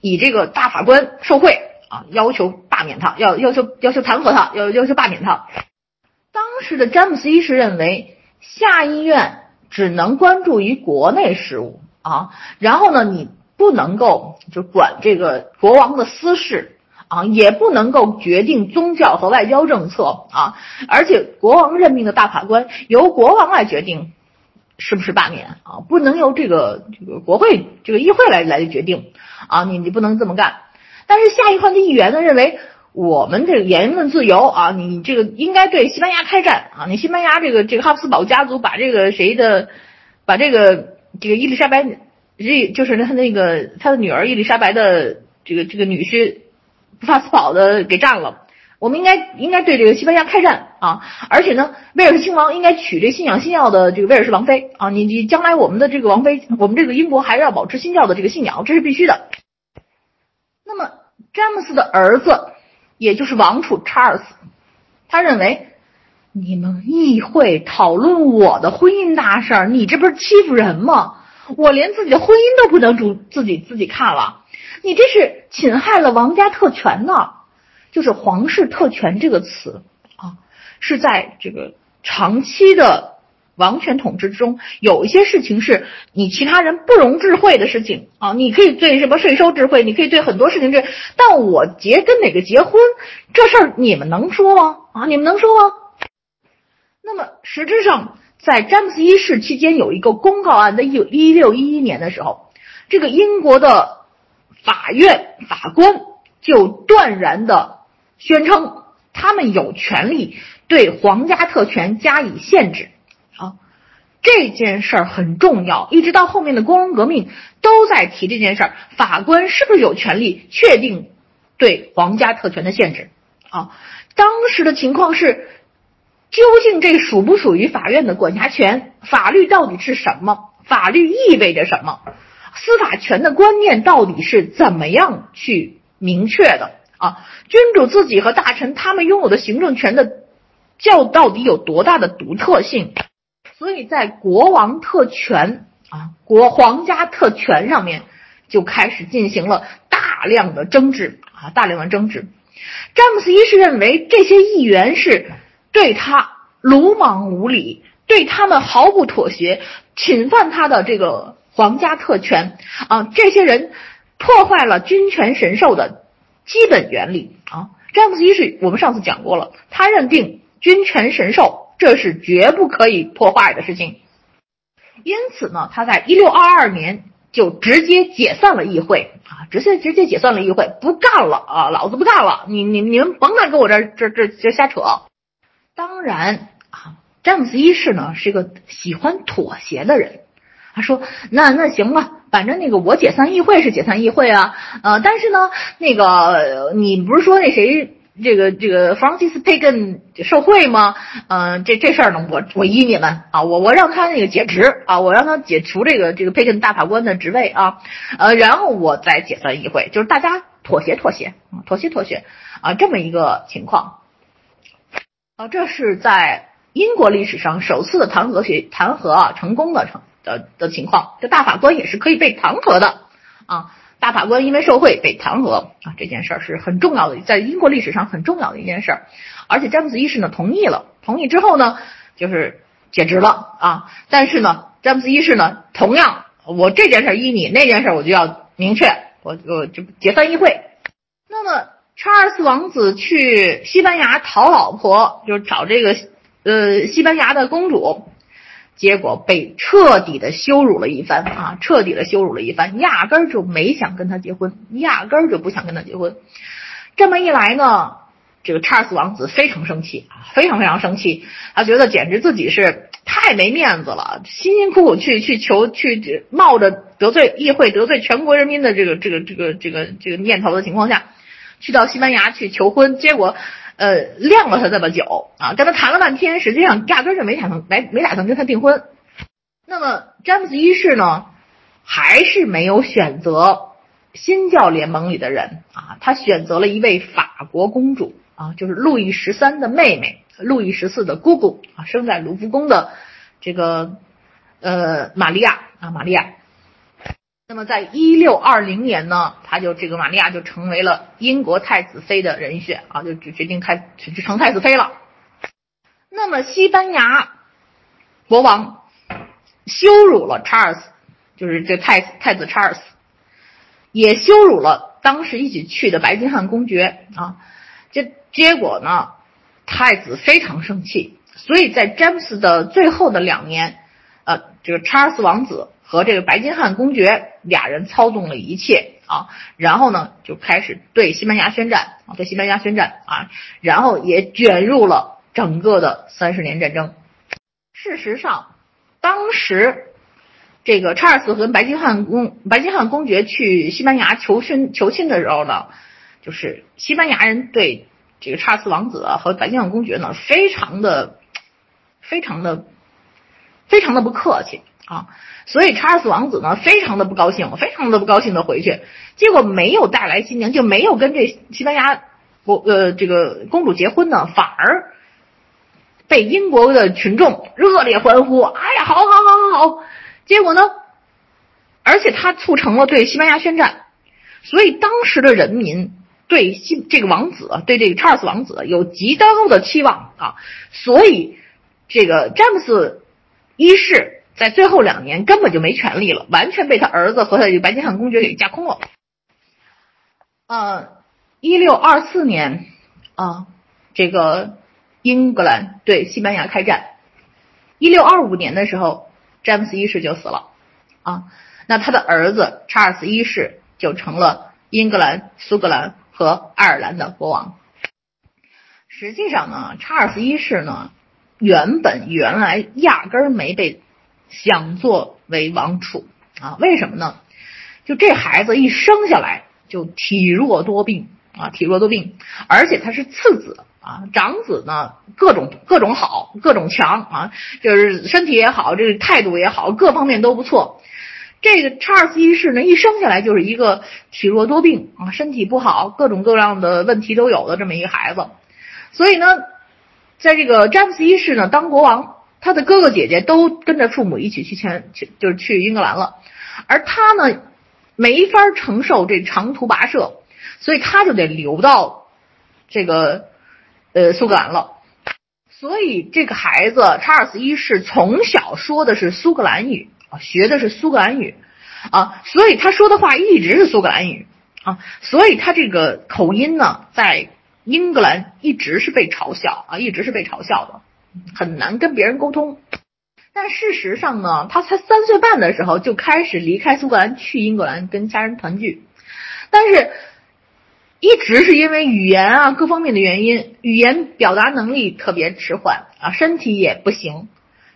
以这个大法官受贿啊，要求罢免他，要要求要求弹劾他，要要求罢免他。当时的詹姆斯一世认为，下议院只能关注于国内事务啊，然后呢，你不能够就管这个国王的私事啊，也不能够决定宗教和外交政策啊，而且国王任命的大法官由国王来决定。是不是罢免啊？不能由这个这个国会这个议会来来决定啊！你你不能这么干。但是下一换的议员呢认为，我们这个言论自由啊，你这个应该对西班牙开战啊！你西班牙这个这个哈布斯堡家族把这个谁的，把这个这个伊丽莎白，这就是他那个他的女儿伊丽莎白的这个这个女婿布斯堡的给占了。我们应该应该对这个西班牙开战啊！而且呢，威尔士亲王应该娶这信仰新教的这个威尔士王妃啊！你你将来我们的这个王妃，我们这个英国还是要保持新教的这个信仰，这是必须的。那么詹姆斯的儿子，也就是王储查尔斯，他认为你们议会讨论我的婚姻大事儿，你这不是欺负人吗？我连自己的婚姻都不能主自己自己看了，你这是侵害了王家特权呢！就是皇室特权这个词啊，是在这个长期的王权统治之中，有一些事情是你其他人不容置喙的事情啊。你可以对什么税收智慧，你可以对很多事情这，但我结跟哪个结婚这事儿，你们能说吗？啊，你们能说吗？那么实质上，在詹姆斯一世期间，有一个公告案，在一一六一一年的时候，这个英国的法院法官就断然的。宣称他们有权利对皇家特权加以限制，这件事儿很重要。一直到后面的光荣革命都在提这件事儿。法官是不是有权利确定对皇家特权的限制？啊，当时的情况是，究竟这属不属于法院的管辖权？法律到底是什么？法律意味着什么？司法权的观念到底是怎么样去明确的？啊，君主自己和大臣他们拥有的行政权的较到底有多大的独特性？所以在国王特权啊，国皇家特权上面就开始进行了大量的争执啊，大量的争执。詹姆斯一世认为这些议员是对他鲁莽无礼，对他们毫不妥协，侵犯他的这个皇家特权啊，这些人。破坏了君权神授的基本原理啊。詹姆斯一世，我们上次讲过了，他认定君权神授这是绝不可以破坏的事情，因此呢，他在一六二二年就直接解散了议会啊，直接直接解散了议会，不干了啊，老子不干了，你你你们甭来跟我这这这这瞎扯。当然啊，詹姆斯一世呢是个喜欢妥协的人，他说那那行吧。反正那个我解散议会是解散议会啊，呃，但是呢，那个你不是说那谁这个这个 Francis Pagan 受贿吗？嗯，这这事儿呢，我我依你们啊，我我让他那个解职啊，我让他解除这个这个 Pagan 大法官的职位啊，呃，然后我再解散议会，就是大家妥协妥协，妥协妥协啊，这么一个情况啊，这是在英国历史上首次的弹劾学弹劾啊成功的成。的的情况，这大法官也是可以被弹劾的啊！大法官因为受贿被弹劾啊，这件事儿是很重要的，在英国历史上很重要的一件事儿。而且詹姆斯一世呢同意了，同意之后呢就是解职了啊。但是呢，詹姆斯一世呢同样，我这件事依你，那件事我就要明确，我我就解散议会。那么查尔斯王子去西班牙讨老婆，就是找这个呃西班牙的公主。结果被彻底的羞辱了一番啊，彻底的羞辱了一番，压根儿就没想跟他结婚，压根儿就不想跟他结婚。这么一来呢，这个查尔斯王子非常生气啊，非常非常生气，他觉得简直自己是太没面子了，辛辛苦苦去去求去冒着得罪议会、得罪全国人民的这个这个这个这个这个念头的情况下，去到西班牙去求婚，结果。呃，晾了他这么久啊，跟他谈了半天，实际上压根就没打算没没打算跟他订婚。那么詹姆斯一世呢，还是没有选择新教联盟里的人啊，他选择了一位法国公主啊，就是路易十三的妹妹，路易十四的姑姑啊，生在卢浮宫的这个呃玛利亚啊，玛利亚。那么，在一六二零年呢，他就这个玛利亚就成为了英国太子妃的人选啊，就决定开就成太子妃了。那么，西班牙国王羞辱了查尔斯，就是这太太子查尔斯，也羞辱了当时一起去的白金汉公爵啊。这结果呢，太子非常生气，所以在詹姆斯的最后的两年，呃，这个查尔斯王子。和这个白金汉公爵俩人操纵了一切啊，然后呢就开始对西班牙宣战啊，对西班牙宣战啊，然后也卷入了整个的三十年战争。事实上，当时这个查尔斯和白金汉公白金汉公爵去西班牙求亲求亲的时候呢，就是西班牙人对这个查尔斯王子和白金汉公爵呢，非常的非常的非常的不客气。啊，所以查尔斯王子呢，非常的不高兴，非常的不高兴的回去，结果没有带来新娘，就没有跟这西班牙国呃这个公主结婚呢，反而被英国的群众热烈欢呼，哎呀，好好好好好，结果呢，而且他促成了对西班牙宣战，所以当时的人民对西这个王子，对这个查尔斯王子有极高的期望啊，所以这个詹姆斯一世。在最后两年根本就没权利了，完全被他儿子和他这白金汉公爵给架空了。呃，一六二四年啊，这个英格兰对西班牙开战。一六二五年的时候，詹姆斯一世就死了啊，那他的儿子查尔斯一世就成了英格兰、苏格兰和爱尔兰的国王。实际上呢，查尔斯一世呢，原本原来压根儿没被。想作为王储啊？为什么呢？就这孩子一生下来就体弱多病啊，体弱多病，而且他是次子啊，长子呢各种各种好，各种强啊，就是身体也好，这个态度也好，各方面都不错。这个查尔斯一世呢，一生下来就是一个体弱多病啊，身体不好，各种各样的问题都有的这么一个孩子。所以呢，在这个詹姆斯一世呢当国王。他的哥哥姐姐都跟着父母一起去签去，就是去英格兰了，而他呢，没法承受这长途跋涉，所以他就得留到这个呃苏格兰了。所以这个孩子查尔斯一世从小说的是苏格兰语啊，学的是苏格兰语，啊，所以他说的话一直是苏格兰语啊，所以他这个口音呢，在英格兰一直是被嘲笑啊，一直是被嘲笑的，很难跟别人沟通。但事实上呢，他才三岁半的时候就开始离开苏格兰去英格兰跟家人团聚，但是一直是因为语言啊各方面的原因，语言表达能力特别迟缓啊，身体也不行。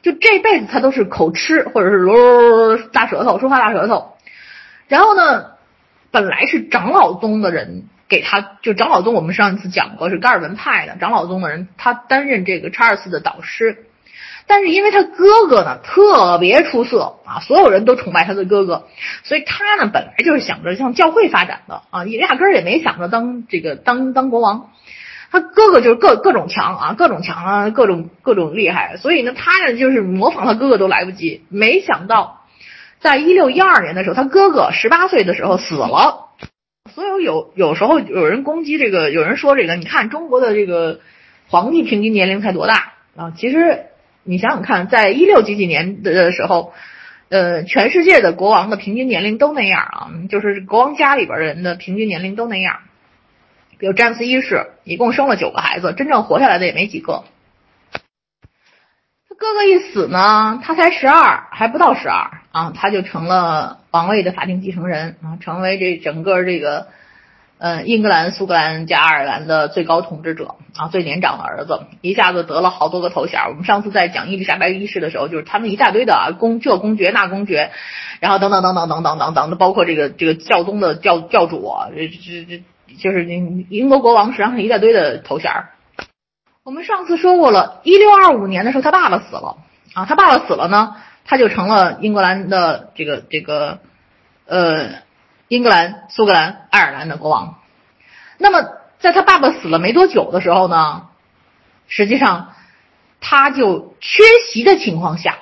就这辈子他都是口吃或者是噜大舌头，说话大舌头。然后呢，本来是长老宗的人给他，就长老宗我们上一次讲过是加尔文派的长老宗的人，他担任这个查尔斯的导师。但是因为他哥哥呢特别出色啊，所有人都崇拜他的哥哥，所以他呢本来就是想着向教会发展的啊，也压根儿也没想着当这个当当国王。他哥哥就是各各种强啊，各种强啊，各种各种厉害，所以呢，他呢就是模仿他哥哥都来不及。没想到，在一六一二年的时候，他哥哥十八岁的时候死了。所以有有时候有人攻击这个，有人说这个，你看中国的这个皇帝平均年龄才多大啊？其实你想想看，在一六几几年的时候，呃，全世界的国王的平均年龄都那样啊，就是国王家里边人的平均年龄都那样。比如詹姆斯一世，一共生了九个孩子，真正活下来的也没几个。哥哥一死呢，他才十二，还不到十二啊，他就成了王位的法定继承人啊，成为这整个这个呃英格兰、苏格兰加爱尔兰的最高统治者啊，最年长的儿子，一下子得了好多个头衔。我们上次在讲伊丽莎白一世的时候，就是他们一大堆的，公这公爵那公爵，然后等等等等等等等等，包括这个这个教宗的教教主，这这这。就是英英国国王实际上是一大堆的头衔儿。我们上次说过了，一六二五年的时候，他爸爸死了啊，他爸爸死了呢，他就成了英格兰的这个这个呃英格兰、苏格兰、爱尔兰的国王。那么在他爸爸死了没多久的时候呢，实际上他就缺席的情况下，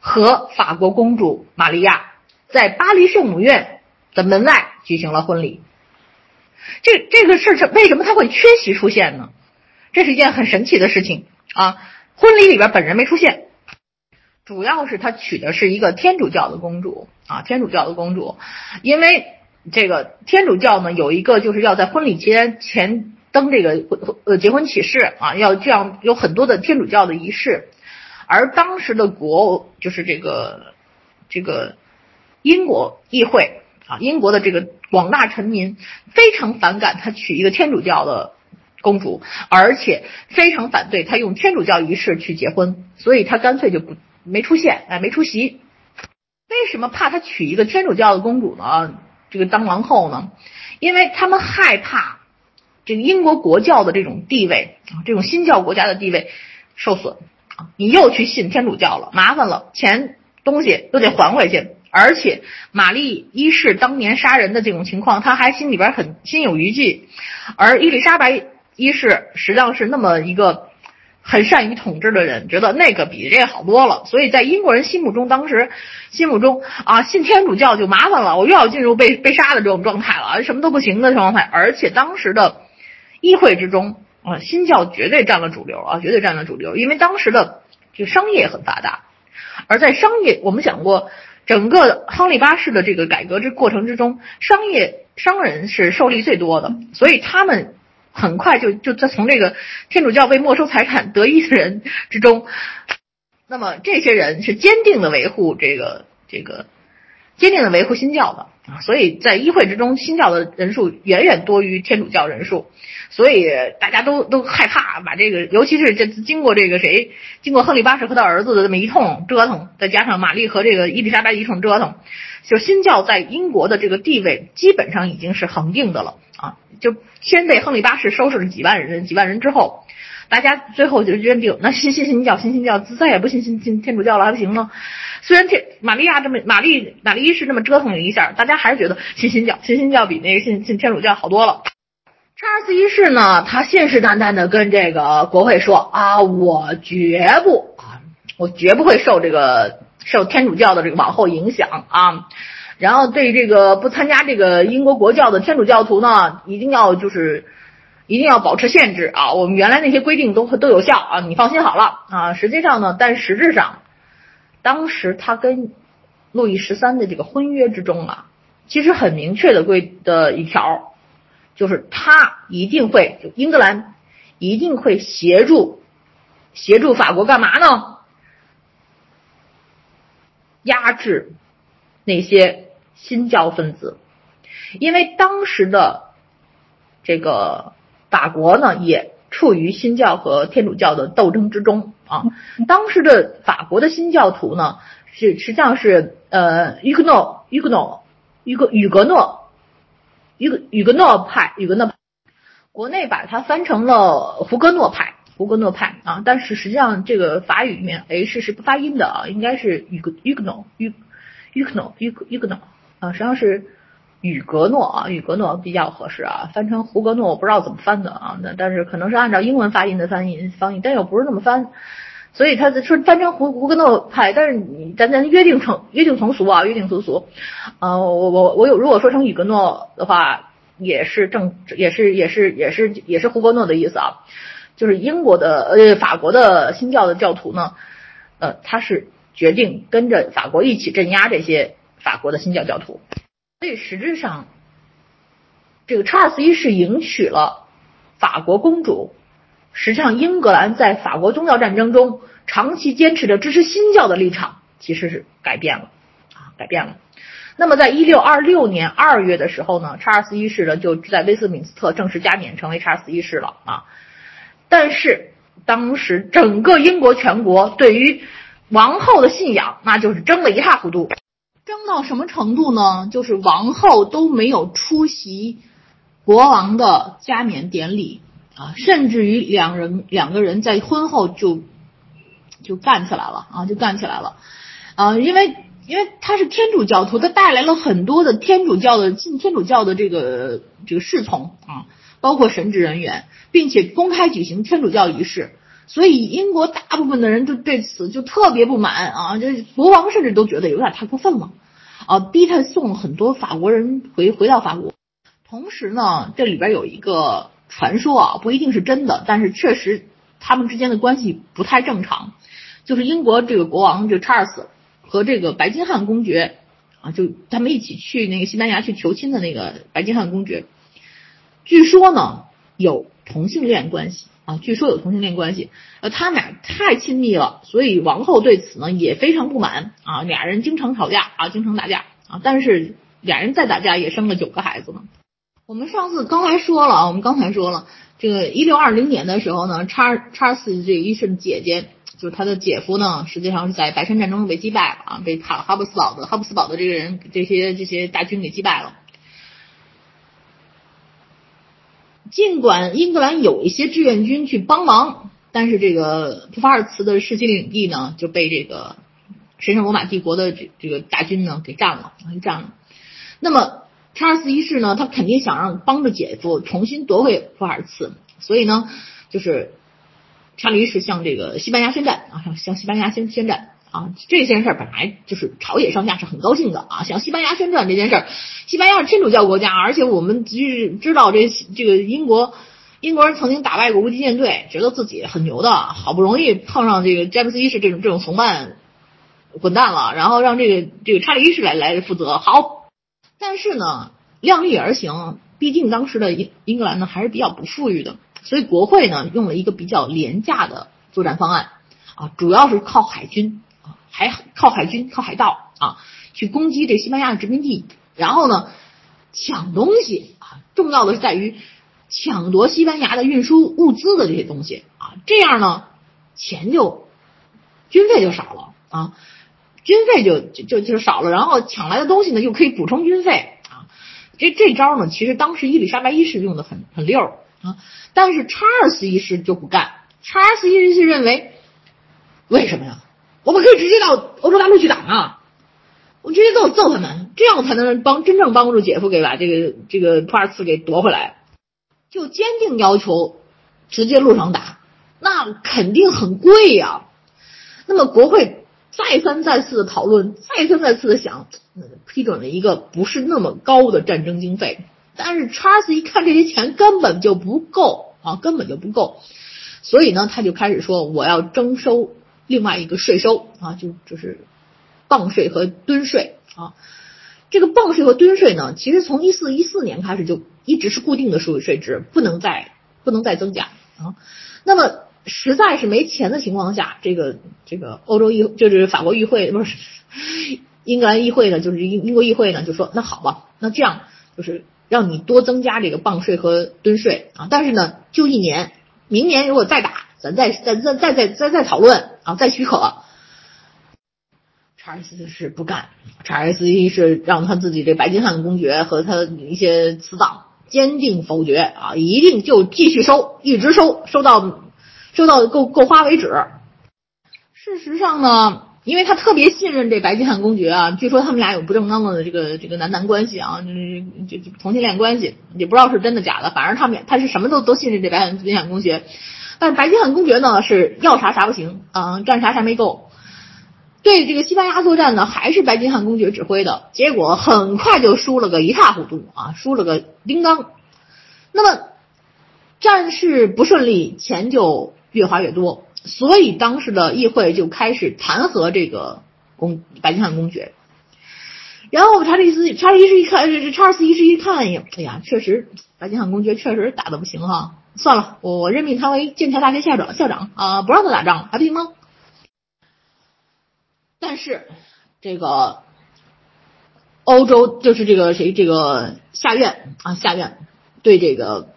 和法国公主玛利亚在巴黎圣母院的门外举行了婚礼。这这个事是为什么他会缺席出现呢？这是一件很神奇的事情啊！婚礼里边本人没出现，主要是他娶的是一个天主教的公主啊，天主教的公主，因为这个天主教呢有一个就是要在婚礼前前登这个婚呃结婚启事啊，要这样有很多的天主教的仪式，而当时的国就是这个这个英国议会。啊，英国的这个广大臣民非常反感他娶一个天主教的公主，而且非常反对他用天主教仪式去结婚，所以他干脆就不没出现，哎，没出席。为什么怕他娶一个天主教的公主呢？这个当王后呢？因为他们害怕这个英国国教的这种地位啊，这种新教国家的地位受损啊。你又去信天主教了，麻烦了，钱东西都得还回去。而且玛丽一世当年杀人的这种情况，他还心里边很心有余悸。而伊丽莎白一是实际上是那么一个很善于统治的人，觉得那个比这个好多了。所以在英国人心目中，当时心目中啊，信天主教就麻烦了，我又要进入被被杀的这种状态了，什么都不行的状态。而且当时的议会之中啊，新教绝对占了主流啊，绝对占了主流，因为当时的就商业很发达。而在商业，我们讲过。整个亨利八世的这个改革之过程之中，商业商人是受利最多的，所以他们很快就就在从这个天主教被没收财产得益的人之中，那么这些人是坚定的维护这个这个坚定的维护新教的，所以在议会之中，新教的人数远远多于天主教人数。所以大家都都害怕把这个，尤其是这次经过这个谁，经过亨利八世和他儿子的这么一通折腾，再加上玛丽和这个伊丽莎白一通折腾，就新教在英国的这个地位基本上已经是恒定的了啊！就先被亨利八世收拾了几万人，几万人之后，大家最后就认定，那信信新教，信新教，再也不信信信天主教了，还不行吗？虽然天玛利亚这么玛丽玛丽一世这么折腾了一下，大家还是觉得信新教，信新教比那个信信天主教好多了。查尔斯一世呢，他信誓旦旦的跟这个国会说啊，我绝不啊，我绝不会受这个受天主教的这个往后影响啊，然后对这个不参加这个英国国教的天主教徒呢，一定要就是一定要保持限制啊，我们原来那些规定都都有效啊，你放心好了啊。实际上呢，但实质上，当时他跟路易十三的这个婚约之中啊，其实很明确的规的一条，就是他一定会，就英格兰一定会协助协助法国干嘛呢？压制那些新教分子，因为当时的这个法国呢，也处于新教和天主教的斗争之中啊。当时的法国的新教徒呢，是实际上是呃，于格诺、于格诺、于格与格诺、于格与格诺派、与格诺派，国内把它翻成了胡格诺派。胡格诺派啊，但是实际上这个法语里面 H 是不发音的啊，应该是与格与格诺与。于克诺，于于克诺啊，实际上是雨格诺啊，雨格诺比较合适啊，翻成胡格诺我不知道怎么翻的啊，那但是可能是按照英文发音的翻译翻译，但又不是那么翻，所以他说翻成胡胡格诺派，但是你咱咱约定成约定成俗啊，约定俗俗，呃，我我我有如果说成雨格诺的话，也是正也是也是也是也是胡格诺的意思啊，就是英国的呃法国的新教的教徒呢，呃他是。决定跟着法国一起镇压这些法国的新教教徒，所以实质上，这个查尔斯一世迎娶了法国公主，实际上英格兰在法国宗教战争中长期坚持着支持新教的立场，其实是改变了啊，改变了。那么在一六二六年二月的时候呢，查尔斯一世呢就在威斯敏斯特正式加冕成为查尔斯一世了啊，但是当时整个英国全国对于王后的信仰那就是争得一塌糊涂，争到什么程度呢？就是王后都没有出席国王的加冕典礼啊，甚至于两人两个人在婚后就就干起来了啊，就干起来了啊，因为因为他是天主教徒，他带来了很多的天主教的信天主教的这个这个侍从啊，包括神职人员，并且公开举行天主教仪式。所以英国大部分的人就对此就特别不满啊，这国王甚至都觉得有点太过分了，啊，逼他送很多法国人回回到法国。同时呢，这里边有一个传说啊，不一定是真的，但是确实他们之间的关系不太正常。就是英国这个国王就查尔斯和这个白金汉公爵啊，就他们一起去那个西班牙去求亲的那个白金汉公爵，据说呢有同性恋关系。啊，据说有同性恋关系，呃，他们俩太亲密了，所以王后对此呢也非常不满啊，俩人经常吵架啊，经常打架啊，但是俩人再打架也生了九个孩子呢。我们上次刚才说了啊，我们刚才说了，这个一六二零年的时候呢，查查尔斯这一世姐姐，就是他的姐夫呢，实际上是在白山战争被击败了啊，被哈哈布斯堡的哈布斯堡的这个人这些这些大军给击败了。尽管英格兰有一些志愿军去帮忙，但是这个普法尔茨的世袭领地呢就被这个神圣罗马帝国的这这个大军呢给占了，给占了。那么查尔斯一世呢，他肯定想让帮着姐夫重新夺回普法尔茨，所以呢，就是查理一世向这个西班牙宣战啊，向西班牙宣宣战。啊，这件事儿本来就是朝野上下是很高兴的啊。向西班牙宣战这件事儿，西班牙是天主教国家，而且我们知知道这这个英国英国人曾经打败过无敌舰队，觉得自己很牛的，好不容易碰上这个詹姆斯一世这种这种怂蛋滚蛋了，然后让这个这个查理一世来来负责。好，但是呢，量力而行，毕竟当时的英英格兰呢还是比较不富裕的，所以国会呢用了一个比较廉价的作战方案啊，主要是靠海军。还靠海军、靠海盗啊，去攻击这西班牙的殖民地，然后呢，抢东西啊。重要的是在于抢夺西班牙的运输物资的这些东西啊，这样呢，钱就军费就少了啊，军费就就就就少了，然后抢来的东西呢又可以补充军费啊。这这招呢，其实当时伊丽莎白一世用的很很溜啊，但是查尔斯一世就不干，查尔斯一世认为，为什么呀？我们可以直接到欧洲大陆去打啊！我直接揍揍他们，这样才能帮真正帮助姐夫给把这个这个普尔茨给夺回来。就坚定要求直接路上打，那肯定很贵呀。那么国会再三再四的讨论，再三再四的想批准了一个不是那么高的战争经费。但是查尔斯一看这些钱根本就不够啊，根本就不够，所以呢，他就开始说我要征收。另外一个税收啊，就就是磅税和吨税啊。这个磅税和吨税呢，其实从一四一四年开始就一直是固定的税税值，不能再不能再增加啊。那么实在是没钱的情况下，这个这个欧洲议就是法国议会不是英格兰议会呢，就是英英国议会呢，就说那好吧，那这样就是让你多增加这个磅税和吨税啊，但是呢就一年，明年如果再打，咱再再再再再再再讨论啊，再许可。查尔斯是不干，查尔斯一是让他自己这白金汉公爵和他一些死党坚定否决啊，一定就继续收，一直收，收到收到够够花为止。事实上呢，因为他特别信任这白金汉公爵啊，据说他们俩有不正当的这个这个男男关系啊，就就同性恋关系，也不知道是真的假的，反正他们他是什么都都信任这白金汉公爵，但是白金汉公爵呢是要啥啥不行啊，干啥啥没够。对这个西班牙作战呢，还是白金汉公爵指挥的，结果很快就输了个一塌糊涂啊，输了个叮当。那么战事不顺利，钱就越花越多，所以当时的议会就开始弹劾这个公白金汉公爵。然后查理斯查理一世一看，这查尔斯一世一看，哎呀，确实白金汉公爵确实打的不行哈，算了，我我任命他为剑桥大学校长校长啊，不让他打仗了还不行吗？但是，这个欧洲就是这个谁，这个下院啊，下院对这个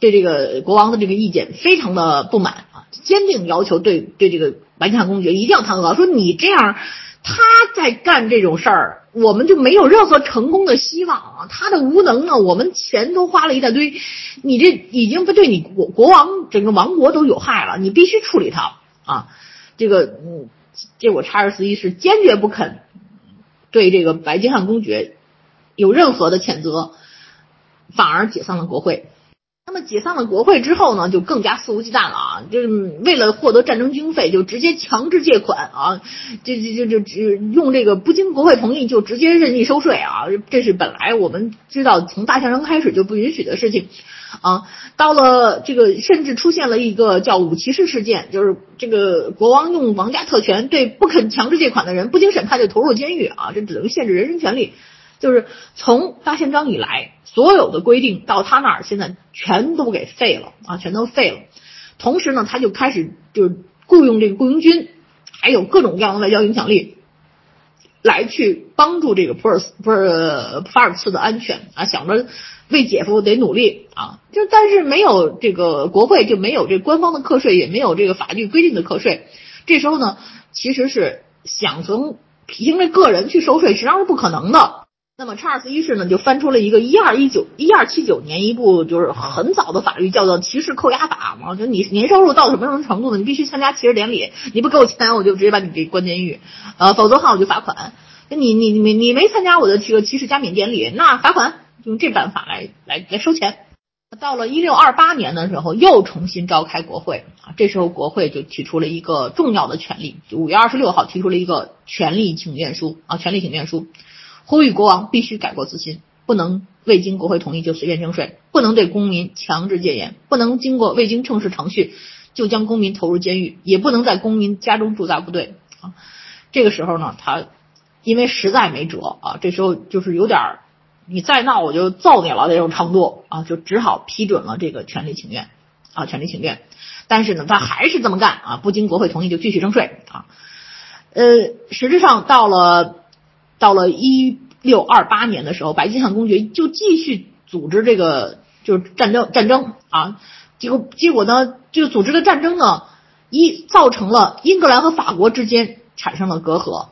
对这个国王的这个意见非常的不满啊，坚定要求对对这个白金汉公爵一定要弹劾，说你这样他在干这种事儿，我们就没有任何成功的希望啊！他的无能呢，我们钱都花了一大堆，你这已经不对你国国王整个王国都有害了，你必须处理他啊！这个嗯。结果查尔斯一世坚决不肯对这个白金汉公爵有任何的谴责，反而解散了国会。那么解散了国会之后呢，就更加肆无忌惮了啊！就是为了获得战争经费，就直接强制借款啊，就就就就只用这个不经国会同意就直接任意收税啊！这是本来我们知道从大象征开始就不允许的事情。啊，到了这个，甚至出现了一个叫五骑士事件，就是这个国王用王家特权对不肯强制借款的人不经审判就投入监狱啊，这等于限制人身权利。就是从大宪章以来，所有的规定到他那儿，现在全都给废了啊，全都废了。同时呢，他就开始就是雇佣这个雇佣军，还有各种各样的外交影响力，来去帮助这个普尔斯不是法尔茨的安全啊，想着。为姐夫得努力啊！就但是没有这个国会就没有这官方的课税，也没有这个法律规定的课税。这时候呢，其实是想从凭着个人去收税，实际上是不可能的。那么查尔斯一世呢，就翻出了一个一二一九一二七九年一部就是很早的法律，叫做骑士扣押法嘛。就你年收入到什么什么程度呢？你必须参加骑士典礼，你不给我钱，我就直接把你给关监狱，呃，否则的话我就罚款。你你你你没参加我的这个骑士加冕典礼，那罚款。用这办法来来来收钱。到了一六二八年的时候，又重新召开国会啊，这时候国会就提出了一个重要的权利，五月二十六号提出了一个权利请愿书啊，权利请愿书，呼吁国王必须改过自新，不能未经国会同意就随便征税，不能对公民强制戒严，不能经过未经正式程序就将公民投入监狱，也不能在公民家中驻扎部队啊。这个时候呢，他因为实在没辙啊，这时候就是有点儿。你再闹我就揍你了那种程度啊，就只好批准了这个权利请愿啊，权利请愿。但是呢，他还是这么干啊，不经国会同意就继续征税啊。呃，实质上到了到了一六二八年的时候，白金汉公爵就继续组织这个就是战争战争啊。结果结果呢，这个组织的战争呢，一造成了英格兰和法国之间产生了隔阂。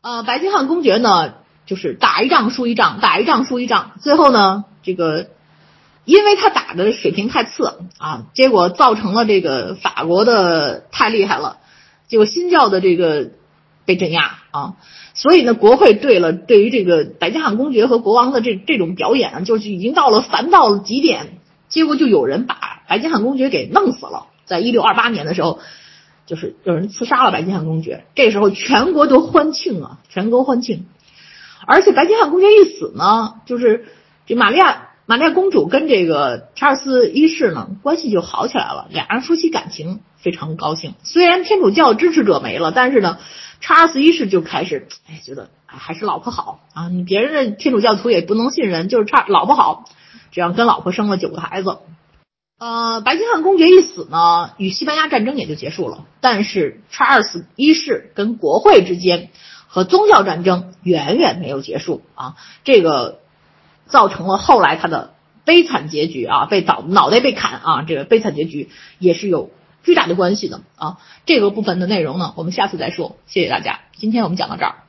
呃，白金汉公爵呢。就是打一仗输一仗，打一仗输一仗，最后呢，这个因为他打的水平太次啊，结果造成了这个法国的太厉害了，结果新教的这个被镇压啊，所以呢，国会对了对于这个白金汉公爵和国王的这这种表演啊，就是已经到了烦到了极点，结果就有人把白金汉公爵给弄死了，在一六二八年的时候，就是有人刺杀了白金汉公爵，这时候全国都欢庆啊，全国欢庆。而且白金汉公爵一死呢，就是这玛利亚玛利亚公主跟这个查尔斯一世呢关系就好起来了，俩人夫妻感情非常高兴。虽然天主教支持者没了，但是呢，查尔斯一世就开始哎觉得还是老婆好啊，你别人的天主教徒也不能信任，就是差老婆好，这样跟老婆生了九个孩子。呃，白金汉公爵一死呢，与西班牙战争也就结束了。但是查尔斯一世跟国会之间和宗教战争远远没有结束啊，这个造成了后来他的悲惨结局啊，被倒脑袋被砍啊，这个悲惨结局也是有巨大的关系的啊。这个部分的内容呢，我们下次再说。谢谢大家，今天我们讲到这儿。